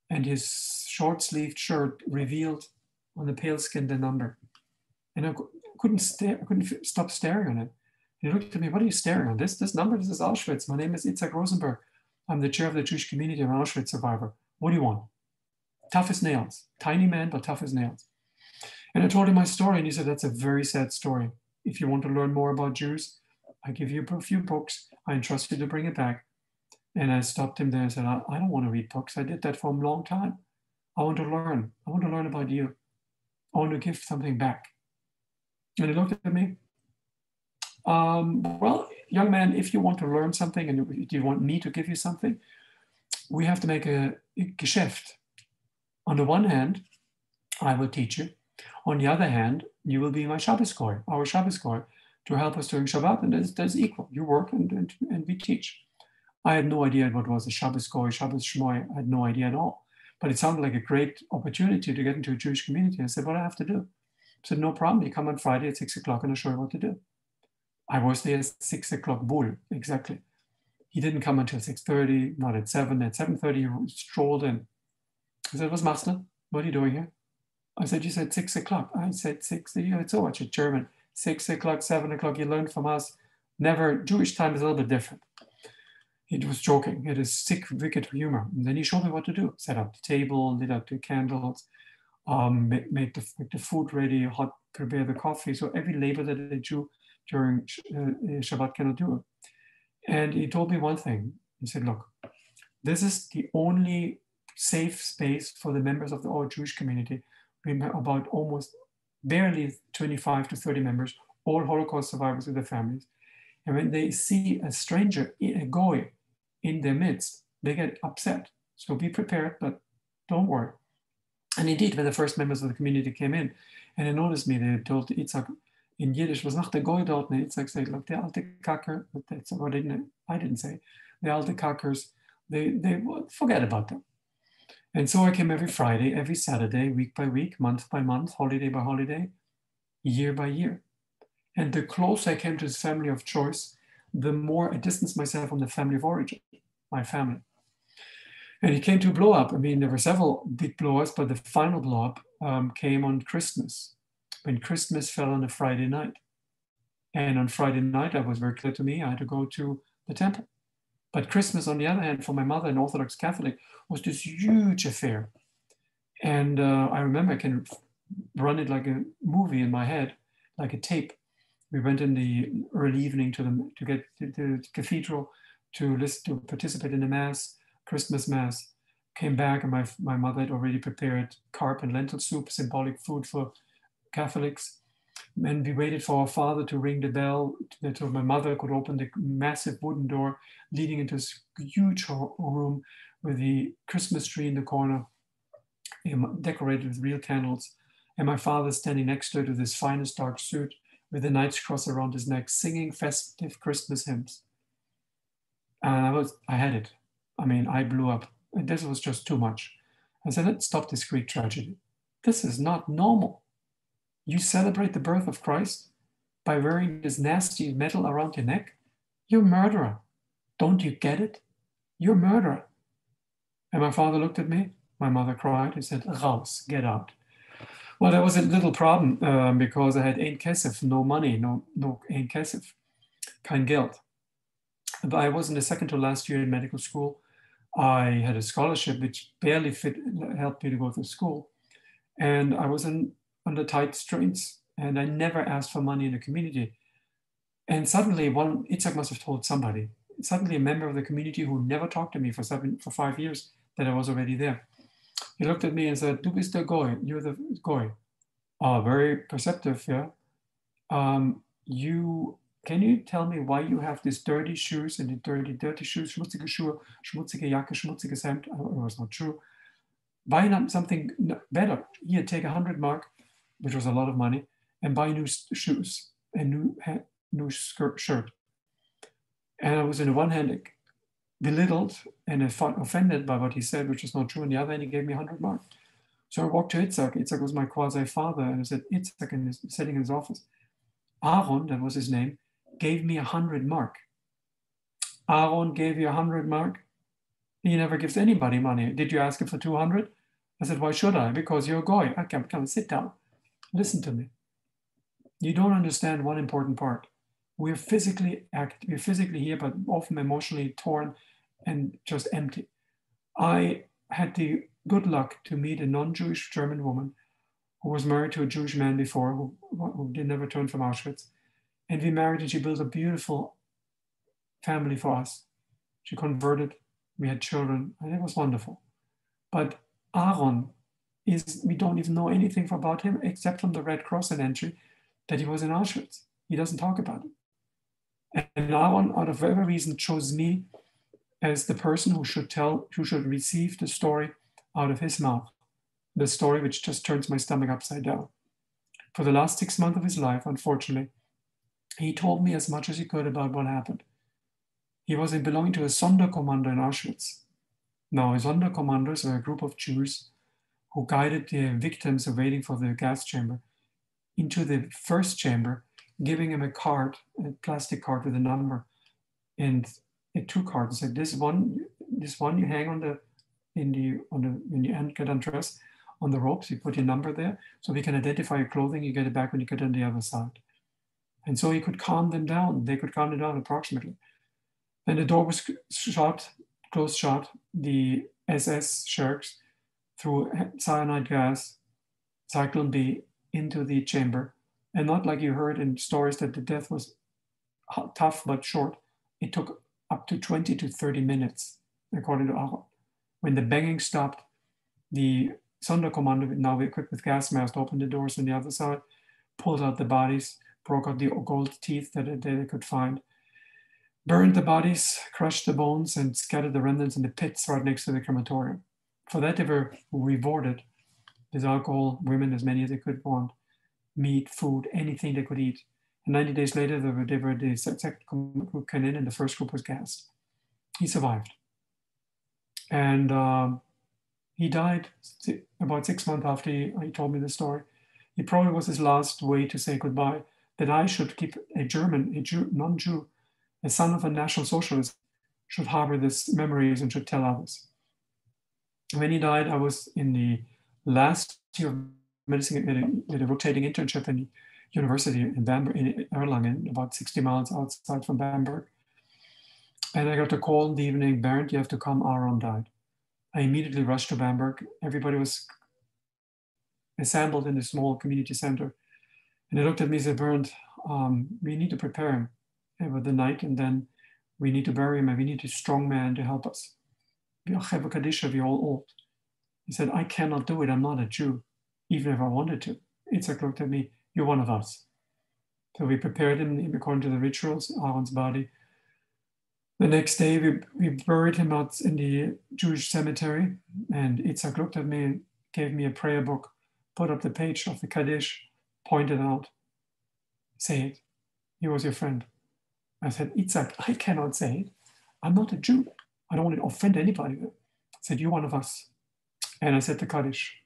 and his short sleeved shirt revealed on the pale skin the number. And I couldn't stare, I couldn't stop staring on it. He looked at me, what are you staring on? This this number, this is Auschwitz. My name is Itzhak Rosenberg. I'm the chair of the Jewish community. I'm an Auschwitz survivor. What do you want? Tough as nails. Tiny man, but tough as nails. And I told him my story, and he said, That's a very sad story. If you want to learn more about Jews, I give you a few books. I entrust you to bring it back. And I stopped him there and said, I, I don't want to read books. I did that for a long time. I want to learn. I want to learn about you. I want to give something back. And he looked at me. Um, well, young man, if you want to learn something and you want me to give you something, we have to make a, geschäft. On the one hand, I will teach you. On the other hand, you will be my Shabbos goy, our Shabbos goy, to help us during Shabbat, and that's, that's equal. You work and, and, and we teach. I had no idea what was a Shabbos goy, Shabbos shmoy. I had no idea at all. But it sounded like a great opportunity to get into a Jewish community. I said, what do I have to do? I said, no problem. You come on Friday at six o'clock and I'll show you what to do. I was there six o'clock bull, exactly. He didn't come until 6.30, not at seven. At 7.30, he strolled in. I said, what's Masler? What are you doing here? I said, you said six o'clock. I said six. It's so much a German. Six o'clock, seven o'clock, you learn from us. Never, Jewish time is a little bit different. He was joking. It is sick, wicked humor. And then he showed me what to do. Set up the table, lit up the candles, um, make, make, the, make the food ready, hot, prepare the coffee. So every labor that a Jew during uh, Shabbat cannot do. It. And he told me one thing. He said, look, this is the only safe space for the members of the all Jewish community. We have about almost barely 25 to 30 members, all Holocaust survivors with their families. And when they see a stranger, a goy, in their midst, they get upset. So be prepared, but don't worry. And indeed, when the first members of the community came in and they noticed me, they told Itzhak in Yiddish, was nach der Goy dort, and Itzhak said, look, the alte Kacker, that's what I didn't, I didn't say, the alte Kackers, they, they forget about them. And so I came every Friday, every Saturday, week by week, month by month, holiday by holiday, year by year. And the closer I came to this family of choice, the more I distanced myself from the family of origin, my family. And it came to blow up. I mean, there were several big blow but the final blow up um, came on Christmas, when Christmas fell on a Friday night. And on Friday night, it was very clear to me I had to go to the temple. But Christmas, on the other hand, for my mother, an Orthodox Catholic, was this huge affair. And uh, I remember I can run it like a movie in my head, like a tape. We went in the early evening to the to get to the cathedral to listen to participate in the mass, Christmas mass. Came back and my my mother had already prepared carp and lentil soup, symbolic food for Catholics. And we waited for our father to ring the bell so my mother could open the massive wooden door leading into this huge room with the Christmas tree in the corner, um, decorated with real candles. And my father standing next to it with his finest dark suit with the knight's cross around his neck, singing festive Christmas hymns. And I was, I had it. I mean, I blew up. And this was just too much. I said, let's stop this Greek tragedy. This is not normal. You celebrate the birth of Christ by wearing this nasty metal around your neck? You're a murderer. Don't you get it? You're a murderer. And my father looked at me. My mother cried. He said, Raus, get out. Well, that was a little problem um, because I had ein kesef, no money, no, no ein kesef, kein Geld. But I was in the second to last year in medical school. I had a scholarship which barely fit, helped me to go to school. And I was in, under tight strains and I never asked for money in the community. And suddenly one, Itzhak must have told somebody, suddenly a member of the community who never talked to me for seven, for five years that I was already there. He looked at me and said, Du bist der Goy, you're the Goy. Oh, very perceptive, yeah. Um, you can you tell me why you have these dirty shoes and the dirty, dirty shoes, schmutzige Schuhe, schmutzige Jacke, schmutziges Hemd? It was not true. Buy something better. Here, take a hundred mark, which was a lot of money, and buy new shoes and new new skirt shirt. And I was in the one hand belittled and offended by what he said, which is not true. On the other hand, he gave me 100 marks. So I walked to Itzhak. Itzhak was my quasi father. And I said, Itzhak in his, sitting in his office. Aaron, that was his name, gave me a hundred mark. Aaron gave you a hundred mark. He never gives anybody money. Did you ask him for 200? I said, why should I? Because you're a guy. I can come sit down. Listen to me. You don't understand one important part. We're physically act, we're physically here, but often emotionally torn and just empty. I had the good luck to meet a non-Jewish German woman who was married to a Jewish man before, who, who did never return from Auschwitz. And we married and she built a beautiful family for us. She converted, we had children, and it was wonderful. But Aaron is, we don't even know anything about him except from the Red Cross entry that he was in Auschwitz. He doesn't talk about it. And Aaron, out of whatever reason, chose me as the person who should tell, who should receive the story out of his mouth, the story which just turns my stomach upside down. For the last six months of his life, unfortunately, he told me as much as he could about what happened. He was belonging to a Sonderkommando in Auschwitz. Now, Sonderkommandos are a group of Jews who guided the victims waiting for the gas chamber into the first chamber, giving him a card, a plastic card with a number, and a two cards. Said this one, this one you hang on the in the on the when you get undressed on the ropes. You put your number there, so we can identify your clothing. You get it back when you get on the other side. And so he could calm them down. They could calm them down approximately. Then the door was shut, closed shut. The SS sharks threw cyanide gas, Zyklon B, into the chamber. And not like you heard in stories that the death was tough but short. It took up to 20 to 30 minutes, according to Aaron. When the banging stopped, the Sonderkommando, now equipped with gas masks, opened the doors on the other side, pulled out the bodies, broke out the gold teeth that they could find, burned the bodies, crushed the bones, and scattered the remnants in the pits right next to the crematorium. For that, they were rewarded with alcohol, women, as many as they could want, meat, food, anything they could eat. And 90 days later, they were, they were the second group came in, and the first group was gassed. He survived. And um, he died about six months after he, he told me the story. It probably was his last way to say goodbye that I should keep a German, a Jew, non-Jew, a son of a National Socialist, should harbor these memories and should tell others. When he died, I was in the last year of medicine at a, rotating internship in the university in Bamberg, in Erlangen, about 60 miles outside from Bamberg. And I got a call in the evening, Bernd, you have to come, Aaron died. I immediately rushed to Bamberg. Everybody was assembled in a small community center and he looked at me and said, Bernd, um, we need to prepare him over the night and then we need to bury him and we need a strong man to help us. We have a Kadisha, all old. He said, I cannot do it. I'm not a Jew, even if I wanted to. Itzhak looked at me, you're one of us. So we prepared him according to the rituals, Aaron's body. The next day, we, we buried him out in the Jewish cemetery, and Itzhak looked at me, and gave me a prayer book, put up the page of the Kaddish, pointed out, say it. He was your friend. I said, Itzhak, I cannot say it. I'm not a Jew. I don't want to offend anybody. I said, You're one of us. And I said the Kaddish.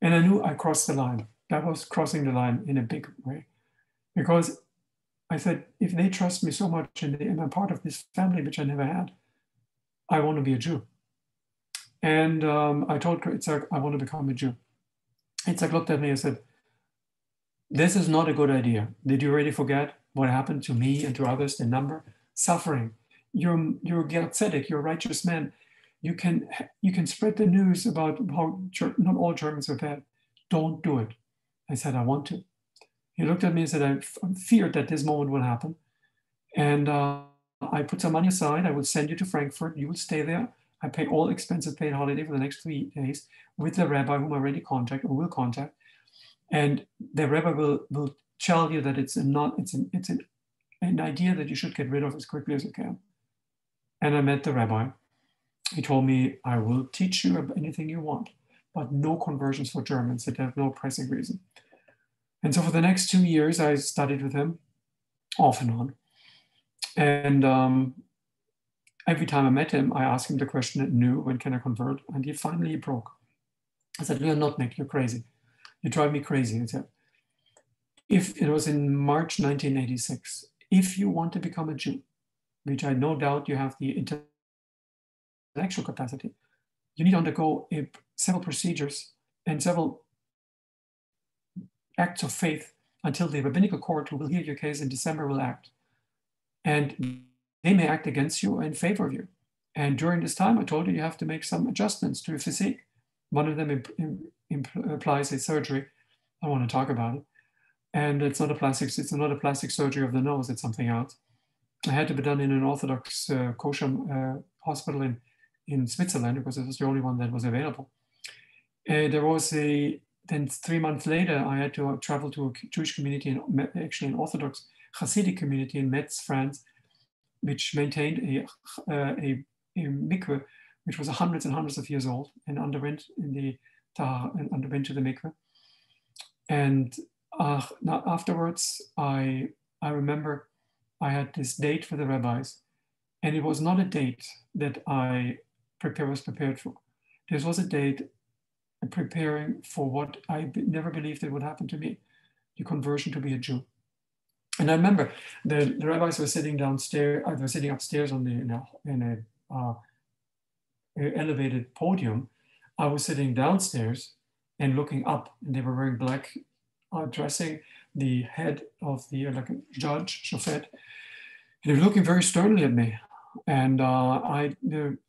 And I knew I crossed the line. That was crossing the line in a big way. Because I said, if they trust me so much and, they, I'm part of this family, which I never had, I want to be a Jew. And um, I told Itzhak, I want to become a Jew. Itzhak looked at me and said, this is not a good idea. Did you already forget what happened to me and to others? The number suffering. You're you're you're a righteous man. You can you can spread the news about how not all Germans are bad. Don't do it. I said I want to. He looked at me and said I feared that this moment would happen, and uh, I put some money aside. I will send you to Frankfurt. You will stay there. I pay all expenses paid holiday for the next three days with the rabbi whom I already contact or will contact and the rabbi will, will tell you that it's a not it's an it's an, an idea that you should get rid of as quickly as you can. And I met the rabbi. He told me, I will teach you anything you want, but no conversions for Germans that have no pressing reason. And so for the next two years, I studied with him off and on. And um, every time I met him, I asked him the question new, when can I convert? And he finally broke. I said, You're not, Nick, you're crazy. You drive me crazy. He said, If it was in March 1986, if you want to become a Jew, which I no doubt you have the intellectual capacity, you need to undergo a, several procedures and several acts of faith until the rabbinical court, who will hear your case in December, will act. And they may act against you or in favor of you. And during this time, I told you you have to make some adjustments to your physique. One of them imp- imp- implies a surgery. I want to talk about it. And it's not a plastic, it's not a plastic surgery of the nose, it's something else. Had to be done in an Orthodox uh, kosher uh, hospital in, in Switzerland because it was the only one that was available. Uh, there was a, then three months later, I had to travel to a Jewish community, in, actually an Orthodox Hasidic community in Metz, France, which maintained a, uh, a, a mikveh, which was hundreds and hundreds of years old and underwent in the tahar, and underwent to the mikveh. And uh, afterwards, I I remember I had this date for the rabbis, and it was not a date that I prepare, was prepared for. This was a date preparing for what I never believed it would happen to me, the conversion to be a Jew. And I remember the, the rabbis were sitting downstairs, I uh, was sitting upstairs on the in a, in a uh, elevated podium. I was sitting downstairs and looking up, and they were wearing black, addressing the head of the uh, like judge, shofet. They were looking very sternly at me. And uh, I,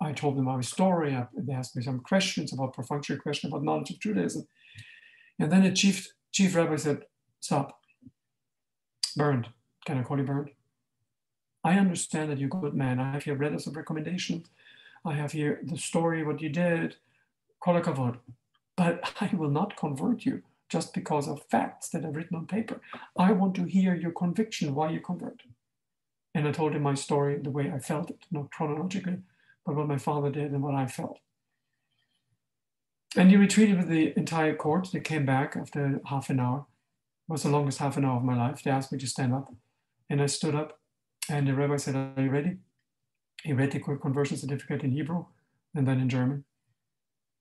I told them my story. I, they asked me some questions about perfunctory question about knowledge of Judaism. And then the chief chief rabbi said, "Stop, Bernd. Can I call you Bernd? I understand that you're a good man. I have here letters of recommendation. I have here the story what you did. Kol But I will not convert you just because of facts that are written on paper. I want to hear your conviction why you converted. And I told him my story the way I felt it, not chronologically, but what my father did and what I felt. And he retreated with the entire court. They came back after half an hour. It was the longest half an hour of my life. They asked me to stand up. And I stood up. And the rabbi said, Are you ready? He read the conversion certificate in Hebrew and then in German.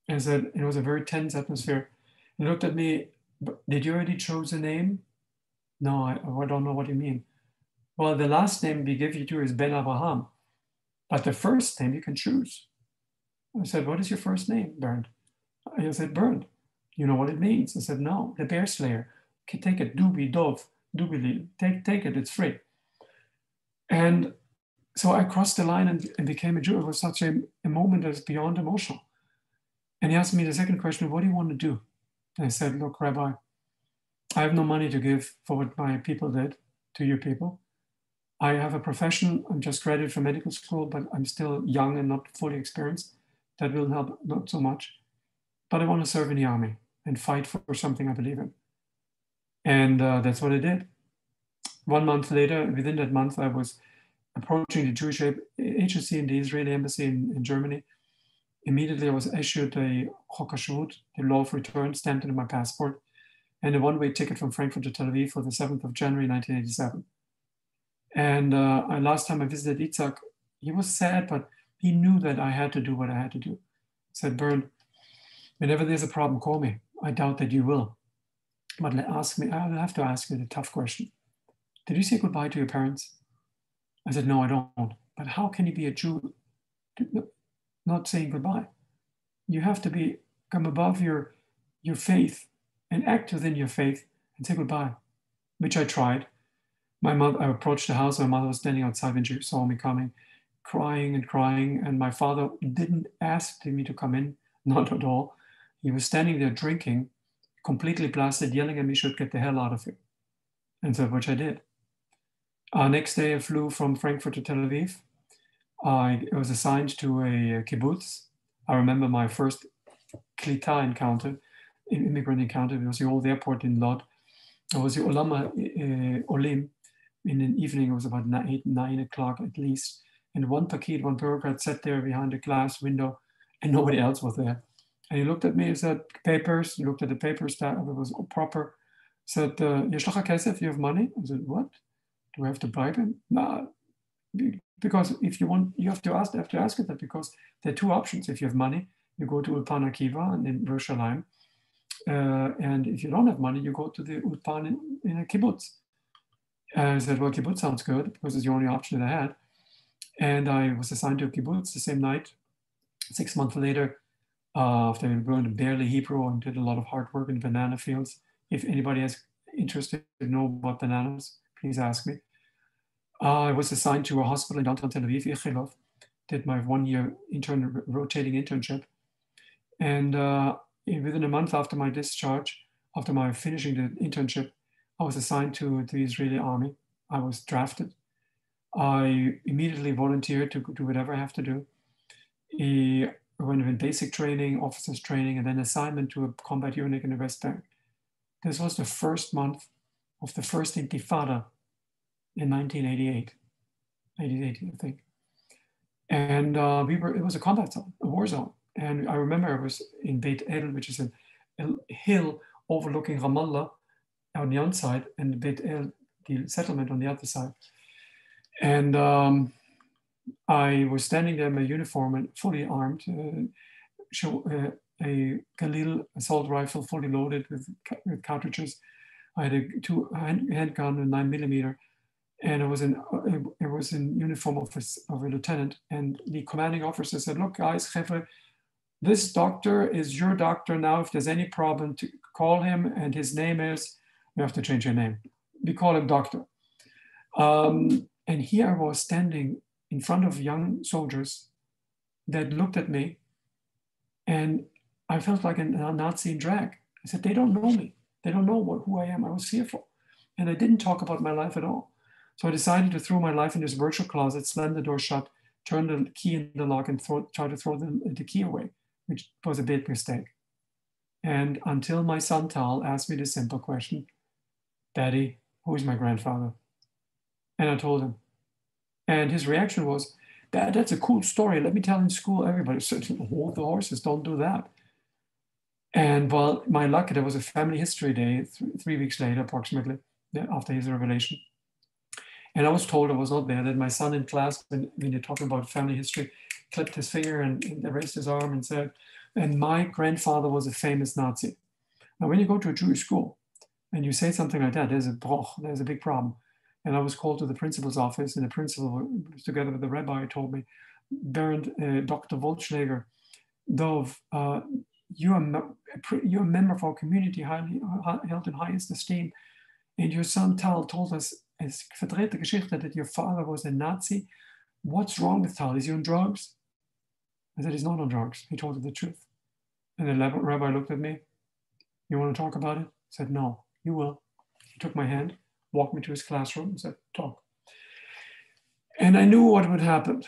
And said, it was a very tense atmosphere. He looked at me, Did you already choose a name? No, I, I don't know what you mean. Well, the last name we give you to is Ben Abraham, but the first name you can choose. I said, What is your first name, Bernd? I said, Bernd. You know what it means? I said, No, the bear slayer. Take it, Dubi, Dov, Dubili. Take, take it, it's free. And so I crossed the line and, and became a Jew. It was such a, a moment that's beyond emotional. And he asked me the second question, What do you want to do? And I said, Look, Rabbi, I have no money to give for what my people did to you people. I have a profession. I'm just graduated from medical school, but I'm still young and not fully experienced. That will help not so much. But I want to serve in the army and fight for something I believe in. And uh, that's what I did. One month later, within that month, I was approaching the Jewish agency in the Israeli embassy in, in Germany. Immediately, I was issued a Chok the law of return, stamped into my passport, and a one way ticket from Frankfurt to Tel Aviv for the 7th of January 1987. And uh, last time I visited Itzhak, he was sad, but he knew that I had to do what I had to do. He said, Bernd, whenever there's a problem, call me. I doubt that you will. But ask me, I'll have to ask you the tough question. Did you say goodbye to your parents? I said, No, I don't. But how can you be a Jew not saying goodbye? You have to be come above your your faith and act within your faith and say goodbye, which I tried my mother, I approached the house. My mother was standing outside when she saw me coming, crying and crying. And my father didn't ask me to come in, not at all. He was standing there drinking, completely blasted, yelling at me, should get the hell out of here. And so, which I did. Uh, next day, I flew from Frankfurt to Tel Aviv. I was assigned to a kibbutz. I remember my first klita encounter, immigrant encounter. It was the old airport in Lod. It was the Olama uh, Olim, in the evening, it was about nine, nine o'clock at least. And one Pakid, one bureaucrat sat there behind a glass window and nobody else was there. And he looked at me and said, papers, he looked at the papers that it was proper. Said, uh, Kesef, you have money? I said, what? Do I have to bribe him? No, because if you want, you have to ask, have to ask it that because there are two options. If you have money, you go to Ulpan Akiva and in Yerushalayim, uh, and if you don't have money, you go to the Ulpan in, in a kibbutz. And I said, well, kibbutz sounds good because it's the only option that I had. And I was assigned to a kibbutz the same night. Six months later, uh, after I learned barely Hebrew and did a lot of hard work in banana fields. If anybody is interested to know about bananas, please ask me. I was assigned to a hospital in downtown Tel Aviv, Ichilov, did my one year intern rotating internship. And uh, within a month after my discharge, after my finishing the internship, I was assigned to the Israeli army. I was drafted. I immediately volunteered to do whatever I have to do. I went in basic training, officers training, and then assignment to a combat unit in the West Bank. This was the first month of the first Intifada in 1988, 1980, I think. And uh, we were, it was a combat zone, a war zone. And I remember I was in Beit El, which is a, a hill overlooking Ramallah on the one side and Beit El, the settlement on the other side. And um, I was standing there in my uniform and fully armed, uh, show, uh, a Galil assault rifle fully loaded with, with cartridges. I had a two hand, handgun, a nine millimeter, and I was in I was in uniform of a, of a lieutenant. And the commanding officer said, "Look, guys, Jefe, this doctor is your doctor now. If there's any problem, to call him, and his name is you have to change your name. We call him doctor." Um, and here I was standing in front of young soldiers that looked at me, and I felt like a Nazi in drag. I said, "They don't know me. They don't know what, who I am." I was fearful, and I didn't talk about my life at all. So I decided to throw my life in this virtual closet, slam the door shut, turn the key in the lock, and throw, try to throw the, the key away, which was a big mistake. And until my son Tal asked me the simple question, Daddy, who is my grandfather? And I told him. And his reaction was, Dad, that's a cool story. Let me tell in school. Everybody said, hold the horses, don't do that. And well, my luck, there was a family history day th- three weeks later, approximately, after his revelation. And I was told I was not there, that my son in class, when, when you're talking about family history, clipped his finger and, and raised his arm and said, and my grandfather was a famous Nazi. Now, when you go to a Jewish school and you say something like that, there's a broch, there's a big problem. And I was called to the principal's office, and the principal, together with the rabbi, told me, Bernd, uh, Dr. Wollschlaeger, Dov, uh, you're, a, you're a member of our community, highly held in highest esteem. And your son Tal told us as verdrehte Geschichte that your father was a Nazi. What's wrong with Tal? Is he on drugs? I said, he's not on drugs. He told her the truth. And the rabbi looked at me. You want to talk about it? I said, no, you will. He took my hand, walked me to his classroom, and said, talk. And I knew what would happen.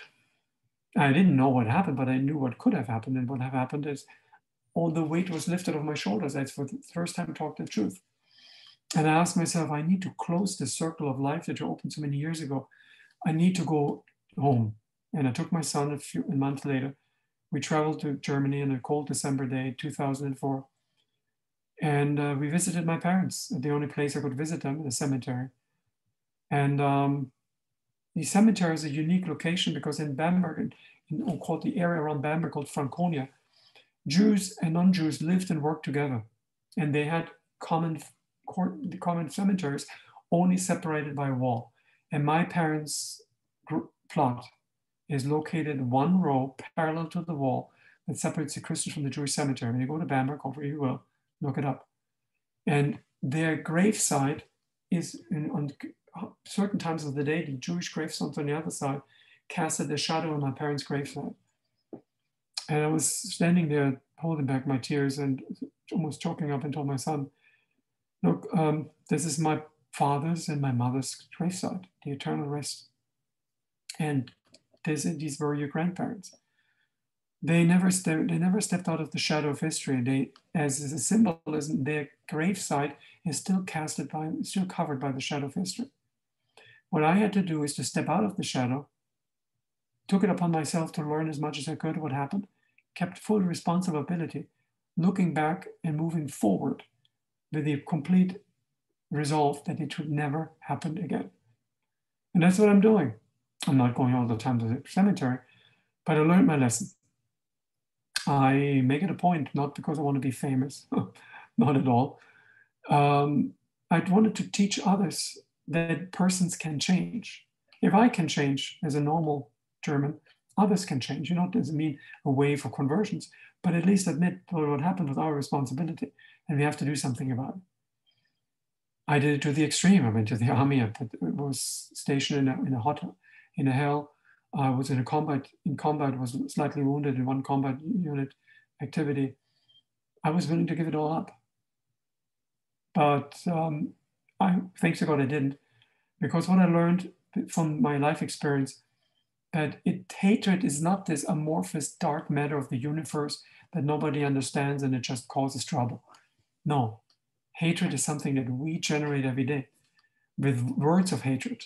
I didn't know what happened, but I knew what could have happened. And what have happened is all the weight was lifted off my shoulders. I, for the first time, talked the truth. And I asked myself, I need to close the circle of life that you opened so many years ago. I need to go home. And I took my son a, few, a month later. We traveled to Germany on a cold December day, 2004. And uh, we visited my parents, the only place I could visit them, the cemetery. And um, the cemetery is a unique location because in Bamberg, in, in called the area around Bamberg called Franconia, Jews and non-Jews lived and worked together. And they had common the common cemeteries only separated by a wall. And my parents' plot is located one row parallel to the wall that separates the Christians from the Jewish cemetery. When you go to Bamberg, over you will, look it up. And their gravesite is in, on certain times of the day, the Jewish gravestones on the other side casted a shadow on my parents' gravesite. And I was standing there holding back my tears and almost choking up and told my son, Look, um, this is my father's and my mother's gravesite, the eternal rest. And this, these were your grandparents. They never, ste- they never stepped out of the shadow of history. They, as a symbolism, their gravesite is still casted by, still covered by the shadow of history. What I had to do is to step out of the shadow, took it upon myself to learn as much as I could what happened, kept full responsibility, looking back and moving forward with the complete resolve that it should never happen again. And that's what I'm doing. I'm not going all the time to the cemetery, but I learned my lesson. I make it a point, not because I want to be famous, not at all. Um, I wanted to teach others that persons can change. If I can change as a normal German, others can change. You know, it doesn't mean a way for conversions, but at least admit what happened was our responsibility and we have to do something about it. I did it to the extreme. I went to the army. I was stationed in a, in a hotel, in a hell. I was in a combat, in combat, was slightly wounded in one combat unit activity. I was willing to give it all up. But um, I, thanks to God I didn't, because what I learned from my life experience that it, hatred is not this amorphous dark matter of the universe that nobody understands and it just causes trouble. No, hatred is something that we generate every day with words of hatred,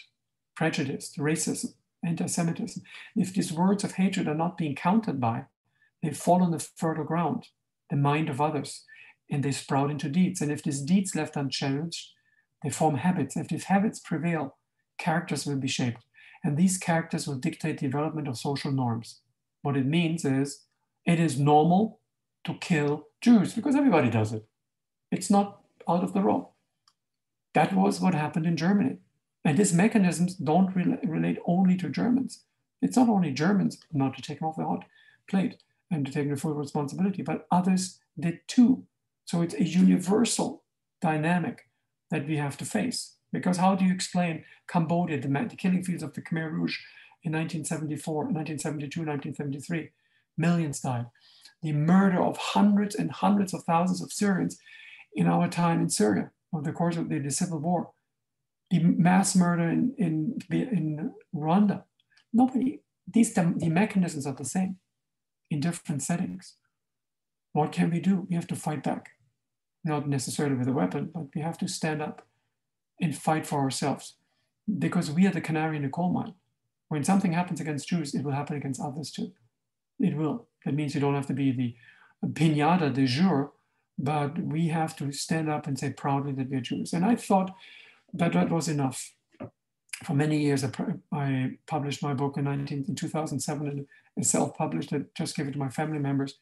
prejudice, racism, anti-Semitism. If these words of hatred are not being countered by, they fall on the fertile ground, the mind of others, and they sprout into deeds. And if these deeds left unchallenged, they form habits. If these habits prevail, characters will be shaped. And these characters will dictate the development of social norms. What it means is it is normal to kill Jews because everybody does it. It's not out of the row. That was what happened in Germany. And these mechanisms don't re- relate only to Germans. It's not only Germans not to take them off the hot plate and to take the full responsibility, but others did too. So it's a universal dynamic that we have to face. Because how do you explain Cambodia, the, the killing fields of the Khmer Rouge in 1974, 1972, 1973? Millions died. The murder of hundreds and hundreds of thousands of Syrians in our time in Syria over the course of the, civil war, the mass murder in, in, in Rwanda. Nobody, these the, the mechanisms are the same in different settings. What can we do? We have to fight back, not necessarily with a weapon, but we have to stand up and fight for ourselves because we are the canary in the coal mine. When something happens against Jews, it will happen against others too. It will. That means you don't have to be the pinata de jour but we have to stand up and say proudly that we're Jews. And I thought that that was enough. For many years, I, I published my book in, 19, in 2007 and self-published it, just gave it to my family members.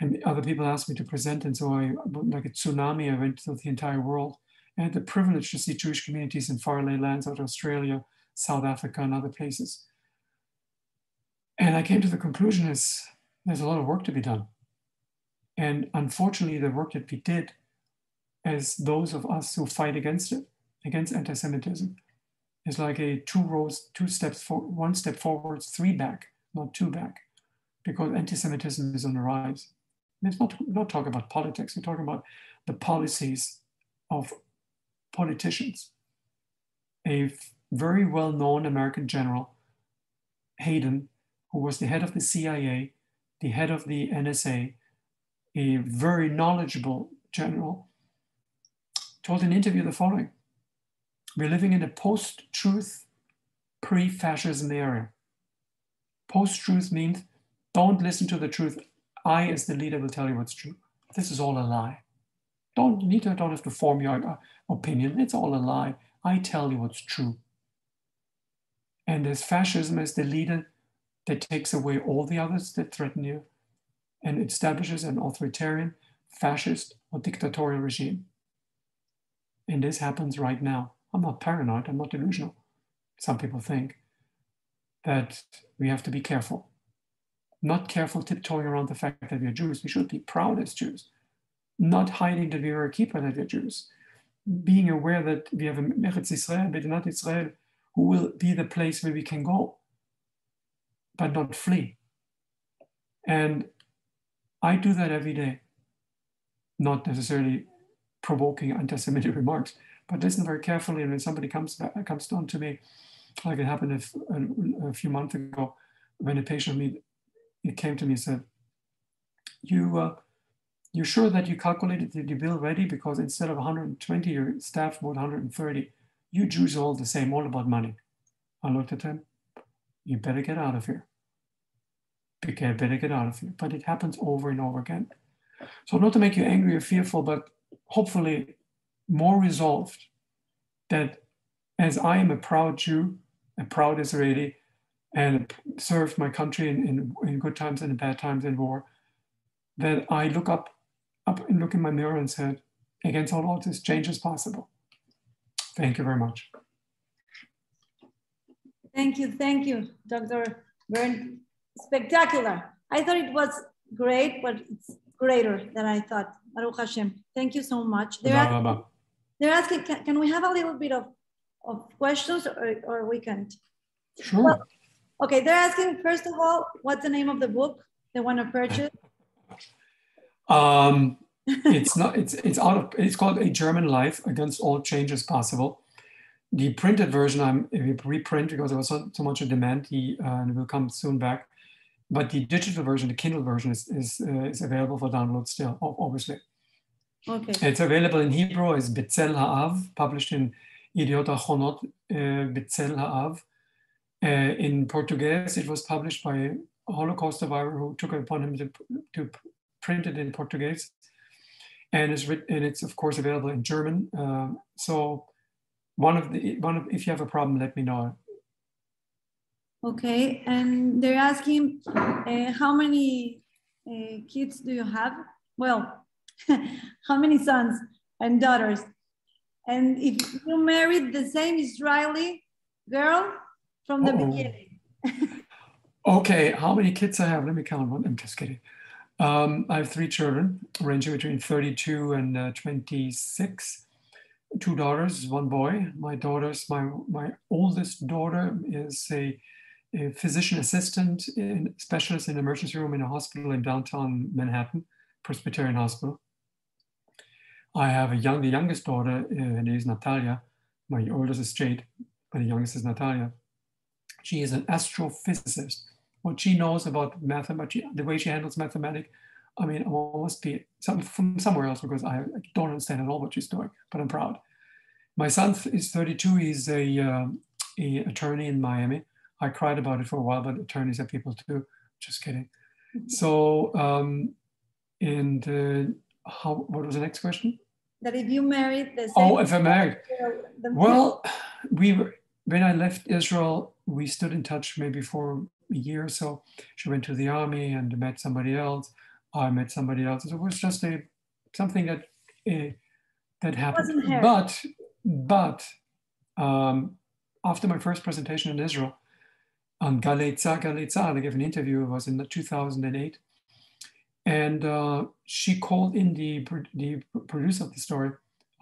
And other people asked me to present, and so I, like a tsunami, I went to the entire world. I had the privilege to see Jewish communities in faraway lands out of Australia, South Africa, and other places. And I came to the conclusion is there's a lot of work to be done. And unfortunately, the work that we did as those of us who fight against it, against anti-Semitism, is like a two rows, two steps for one step forwards, three back, not two back, because anti-Semitism is on the rise. Let's not not talk about politics. We're talking about the policies of politicians. A very well-known American general, Hayden, who was the head of the CIA, the head of the NSA, a very knowledgeable general, told an interview the following We're living in a post truth, pre fascism era. Post truth means don't listen to the truth. I, as the leader, will tell you what's true. This is all a lie. Don't need to don't have to form your uh, opinion. It's all a lie. I tell you what's true. And as fascism as the leader that takes away all the others that threaten you, and establishes an authoritarian, fascist, or dictatorial regime. And this happens right now. I'm not paranoid, I'm not delusional. Some people think that we have to be careful. Not careful tiptoeing around the fact that we're Jews. We should be proud as Jews. Not hiding that we are a keeper that we're Jews. Being aware that we have a Meretz Israel, but not Israel, who will be the place where we can go, but not flee. And I do that every day, not necessarily provoking anti-Semitic remarks, but listen very carefully. And when somebody comes back, comes down to me, like it happened a, few months ago, when a patient it came to me and said, "You, uh, you sure that you calculated the bill ready? Because instead of 120, your staff bought 130. You Jews are all the same, all about money." I looked at him. You better get out of here get better get out of here. But it happens over and over again. So not to make you angry or fearful, but hopefully more resolved that as I am a proud Jew, a proud Israeli, and served my country in, in, in good times and in bad times in war, that I look up, up and look in my mirror and said, against all odds this change is possible. Thank you very much. Thank you, thank you, Dr. Bernd spectacular. I thought it was great, but it's greater than I thought. Baruch Hashem. Thank you so much. They're, asking, they're asking can, can, we have a little bit of, of questions or, or we can't? Sure. Well, okay, they're asking, first of all, what's the name of the book they want to purchase? Um, it's not, it's, it's out of, it's called A German Life Against All Changes Possible. The printed version I'm reprint because there was so, so much demand. He uh, will come soon back. But the digital version, the Kindle version, is is, uh, is available for download still. Obviously, Okay, it's available in Hebrew as Betzel Ha'av, published in Yedioth Ahronoth, uh, Betzel Ha'av. Uh, in Portuguese, it was published by a Holocaust survivor who took it upon him to, to print it in Portuguese. And it's written, and it's of course available in German. Um, so one of the one of if you have a problem, let me know. Okay. And they're asking, uh, how many uh, kids do you have? Well, how many sons and daughters? And if you married the same Israeli girl from the Uh-oh. beginning. Okay, how many kids I have? Let me count one. I'm just kidding. Um, I have three children, ranging between 32 and uh, 26. Two daughters, one boy. My daughters, my my oldest daughter is a, a physician assistant, in, specialist in emergency room in a hospital in downtown Manhattan, Presbyterian Hospital. I have a young, the youngest daughter, uh, her name is Natalia. My oldest is Jade, but the youngest is Natalia. She is an astrophysicist what she knows about mathematics, the way she handles mathematics. I mean, I must be some, from somewhere else because I don't understand at all what she's doing, but I'm proud. My son is 32. He's a, uh, a attorney in Miami. I cried about it for a while, but attorneys are people too. Just kidding. So, um, and uh, how? What was the next question? That if you married the same Oh, if I'm married. Well, we were when I left Israel, we stood in touch maybe for a year or so. She went to the army and met somebody else. I met somebody else. It was just a something that uh, that happened. But but um, after my first presentation in Israel on Galei Tzah, I gave an interview. It was in 2008, and uh, she called in the the producer of the story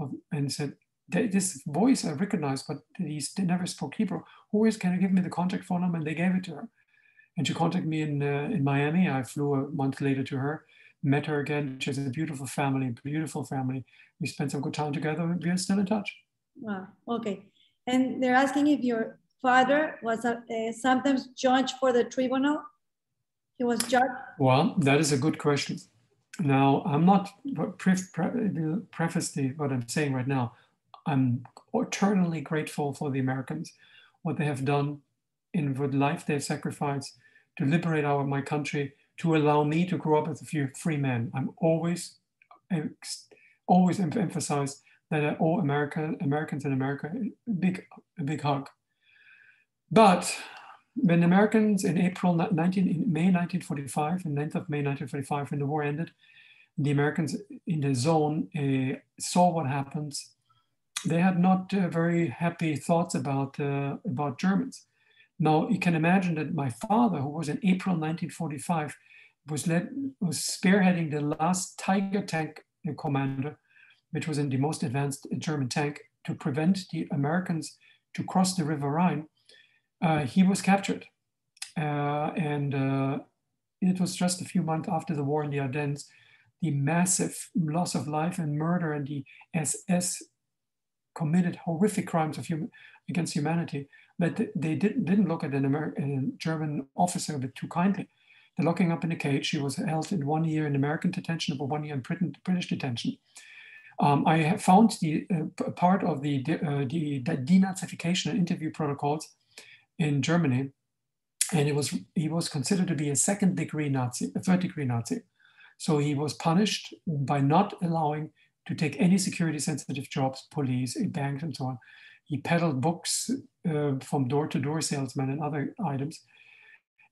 of, and said, "This voice I recognize, but they never spoke Hebrew. Who is? Can you give me the contact phone number?" And they gave it to her, and she contacted me in uh, in Miami. I flew a month later to her, met her again. She has a beautiful family, beautiful family. We spent some good time together. We are still in touch. Wow. Okay. And they're asking if your father was a, uh, sometimes judged for the tribunal. He was judged. Well, that is a good question. Now, I'm not pre- pre- preface the, what I'm saying right now. I'm eternally grateful for the Americans, what they have done in the life they've sacrificed to liberate our my country, to allow me to grow up as a free man. I'm always, always emphasize that all America, Americans in America big, a big hug. But when Americans in April 19, in May 1945, and 9th of May 1945, when the war ended, the Americans in the zone uh, saw what happens. They had not uh, very happy thoughts about uh, about Germans. Now you can imagine that my father, who was in April 1945, was led was spearheading the last Tiger tank commander, which was in the most advanced German tank, to prevent the Americans to cross the River Rhine uh, he was captured. Uh, and uh, it was just a few months after the war in the Ardennes, the massive loss of life and murder and the SS committed horrific crimes of hum- against humanity that they didn't, didn't look at an American, a German officer a bit too kindly. They're locking up in a cage. She was held in one year in American detention, for one year in Britain, British detention. Um, I have found the uh, part of the, uh, the, the denazification and interview protocols in Germany, and it was he was considered to be a second degree Nazi, a third degree Nazi. So he was punished by not allowing to take any security sensitive jobs, police, banks, and so on. He peddled books uh, from door to door salesmen and other items.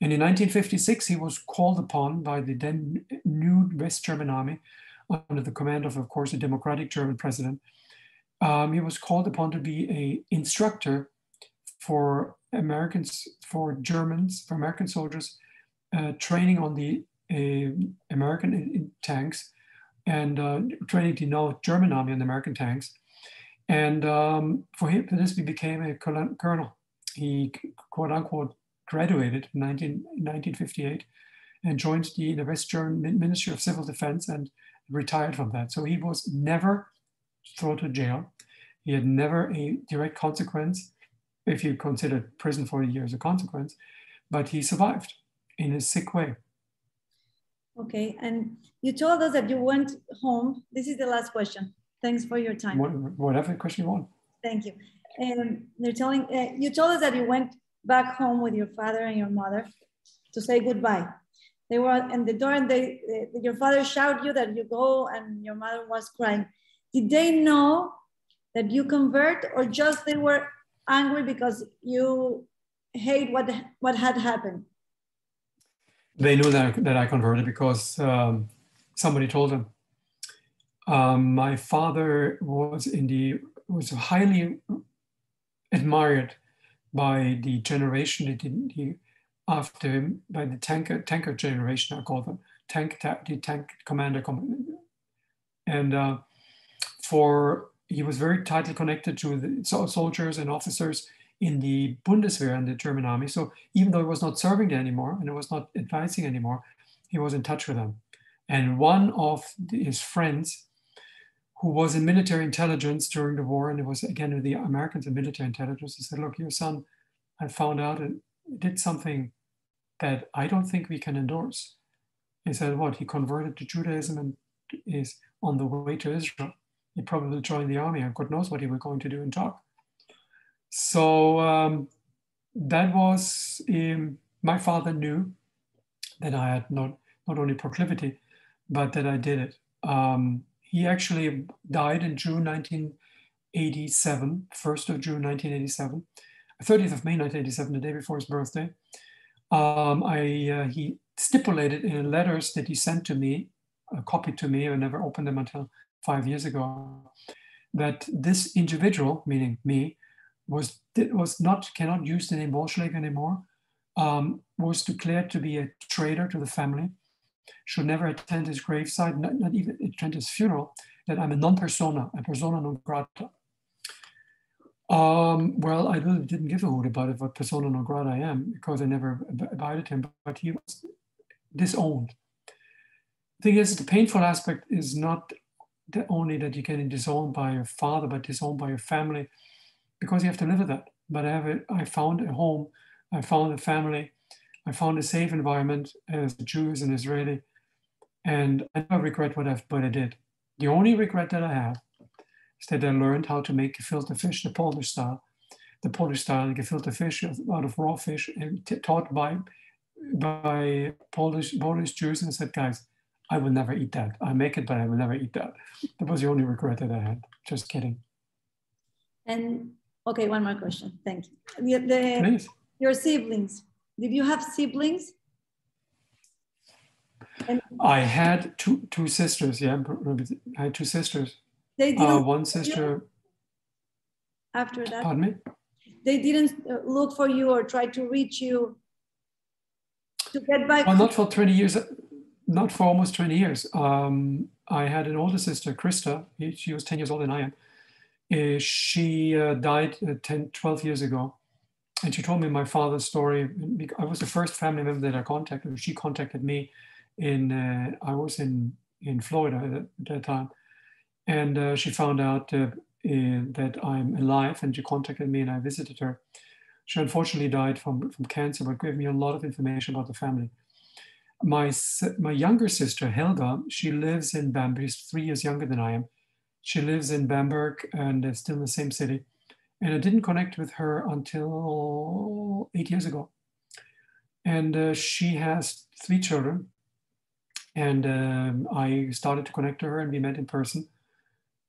And in 1956, he was called upon by the then new West German army under the command of, of course, a democratic German president. Um, he was called upon to be a instructor for Americans, for Germans, for American soldiers, uh, training on the uh, American tanks and uh, training to know German army on the American tanks. And um, for him, for this, he became a colonel. He quote unquote graduated in 19, 1958 and joined the, the West German Ministry of Civil Defense and retired from that. So he was never thrown to jail. He had never a direct consequence, if you consider prison 40 years a consequence, but he survived in a sick way. Okay, and you told us that you went home. This is the last question. Thanks for your time. whatever question you want. Thank you. And they're telling uh, you told us that you went back home with your father and your mother to say goodbye. They were at the door and they, uh, your father shouted you that you go and your mother was crying. Did they know that you convert or just they were angry because you hate what, what had happened? They knew that, that I converted because um, somebody told them. Um, my father was in the was highly admired by the generation the, after him, by the tanker tanker generation, I call them tank the tank commander, and uh, for he was very tightly connected to the soldiers and officers in the Bundeswehr and the German army. So even though he was not serving there anymore and he was not advising anymore, he was in touch with them. And one of his friends who was in military intelligence during the war, and it was again with the Americans in military intelligence. He said, Look, your son, I found out and did something that I don't think we can endorse. He said, What? He converted to Judaism and is on the way to Israel. He probably joined the army, and God knows what he was going to do in talk. So um, that was, um, my father knew that I had not, not only proclivity, but that I did it. Um, he actually died in June 1987, 1st of June 1987, 30th of May 1987, the day before his birthday. Um, I, uh, he stipulated in letters that he sent to me, a copy to me, I never opened them until five years ago, that this individual, meaning me, was, was not, cannot use the name Wollschlaeger anymore, um, was declared to be a traitor to the family, should never attend his graveside, not, not even attend his funeral, that I'm a non-persona, a persona non grata. Um, well, I really didn't give a hoot about it, what persona non grata I am, because I never abided him, but he was disowned. The thing is, the painful aspect is not the only that you get disowned by your father, but disowned by your family, because you have to live with that. But I have a, I found a home, I found a family, I found a safe environment as a Jew, as an Israeli, and I never regret what, I've, what I did. The only regret that I have is that I learned how to make gefilte fish the Polish style. The Polish style, gefilte fish out of raw fish, and taught by by Polish Polish Jews, and said, guys, I will never eat that. I make it, but I will never eat that. That was the only regret that I had. Just kidding. And okay, one more question. Thank you. The, the, Please. Your siblings, did you have siblings? And I had two two sisters. Yeah, I had two sisters. They didn't. Uh, one sister. After that. Pardon me. They didn't uh, look for you or try to reach you to get back. Well, not for twenty years. Not for almost twenty years. Um, I had an older sister, Krista. She was ten years older than I am. Uh, she uh, died uh, 10, 12 years ago and she told me my father's story. I was the first family member that I contacted. She contacted me in, uh, I was in, in Florida at that time. And uh, she found out uh, that I'm alive and she contacted me and I visited her. She unfortunately died from, from cancer, but gave me a lot of information about the family. My, my younger sister, Helga, she lives in Bamberg. She's three years younger than I am. She lives in Bamberg and still in the same city. And I didn't connect with her until eight years ago. And uh, she has three children. And um, I started to connect to her and we met in person.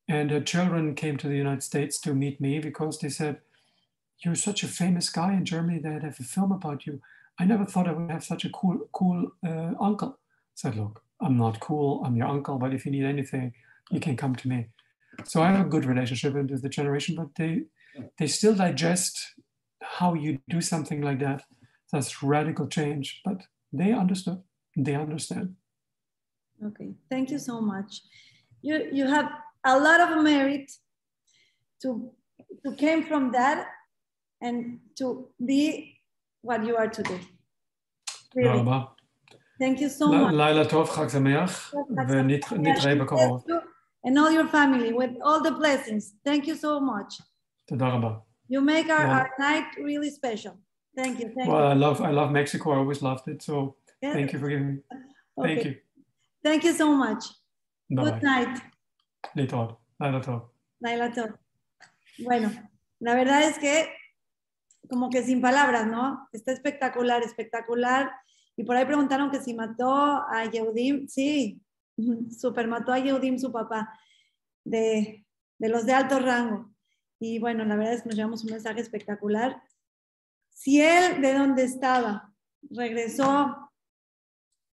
And her children came to the United States to meet me because they said, You're such a famous guy in Germany that have a film about you. I never thought I would have such a cool, cool uh, uncle. I said, Look, I'm not cool. I'm your uncle, but if you need anything, you can come to me. So I have a good relationship with the generation, but they they still digest how you do something like that. That's radical change, but they understood. They understand. Okay, thank you so much. You you have a lot of merit to to came from that and to be what you are today. תודה Really, רבה. thank you so ל- much. לילה טוב, חג שמח, ונתראה בקרוב. And all your family with all the blessings. Thank you so much. תודה רבה. You make our, Yeah. our night really special. Thank you. Thank Well, I love I love Mexico. I always loved it. So you. thank you for giving me. Thank Okay. you. Thank you so much. Bye Good bye. night. להתראות. לילה טוב. Laila Tor. Bueno, la verdad es que como que sin palabras, ¿no? Está espectacular, espectacular. Y por ahí preguntaron que si mató a Yehudim. Sí, super mató a Yehudim, su papá, de, de los de alto rango. Y bueno, la verdad es que nos llevamos un mensaje espectacular. Si él de donde estaba regresó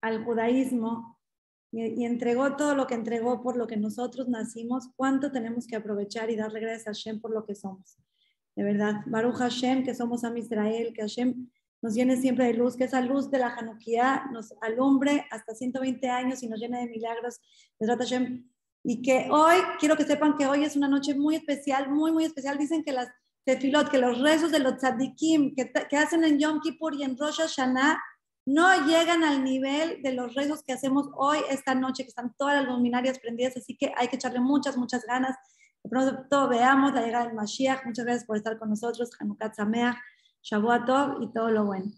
al judaísmo y, entregó todo lo que entregó por lo que nosotros nacimos, ¿cuánto tenemos que aprovechar y darle gracias a Hashem por lo que somos? De verdad, Baruch Hashem, que somos Am Israel, que Hashem nos llene siempre de luz, que esa luz de la Hanukkah nos alumbre hasta 120 años y nos llene de milagros. Hashem. Y que hoy, quiero que sepan que hoy es una noche muy especial, muy, muy especial. Dicen que las tefilot, que los rezos de los tzadikim que, que hacen en Yom Kippur y en Rosh Hashanah no llegan al nivel de los rezos que hacemos hoy, esta noche, que están todas las luminarias prendidas, así que hay que echarle muchas, muchas ganas. De pronto veamos la llegada del Mashiach. Muchas gracias por estar con nosotros. Hanukkah Sameach, Shavuot Tov y todo lo bueno.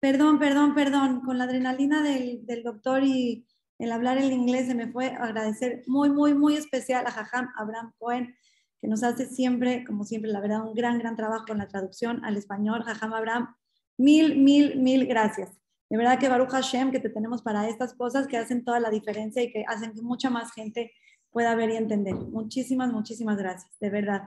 Perdón, perdón, perdón. Con la adrenalina del, del doctor y el hablar el inglés se me fue agradecer muy, muy, muy especial a Jajam Abraham Cohen, que nos hace siempre, como siempre, la verdad, un gran, gran trabajo con la traducción al español. Jajam Abraham, mil, mil, mil gracias. De verdad que Baruch Hashem, que te tenemos para estas cosas que hacen toda la diferencia y que hacen que mucha más gente pueda ver y entender. Muchísimas, muchísimas gracias, de verdad.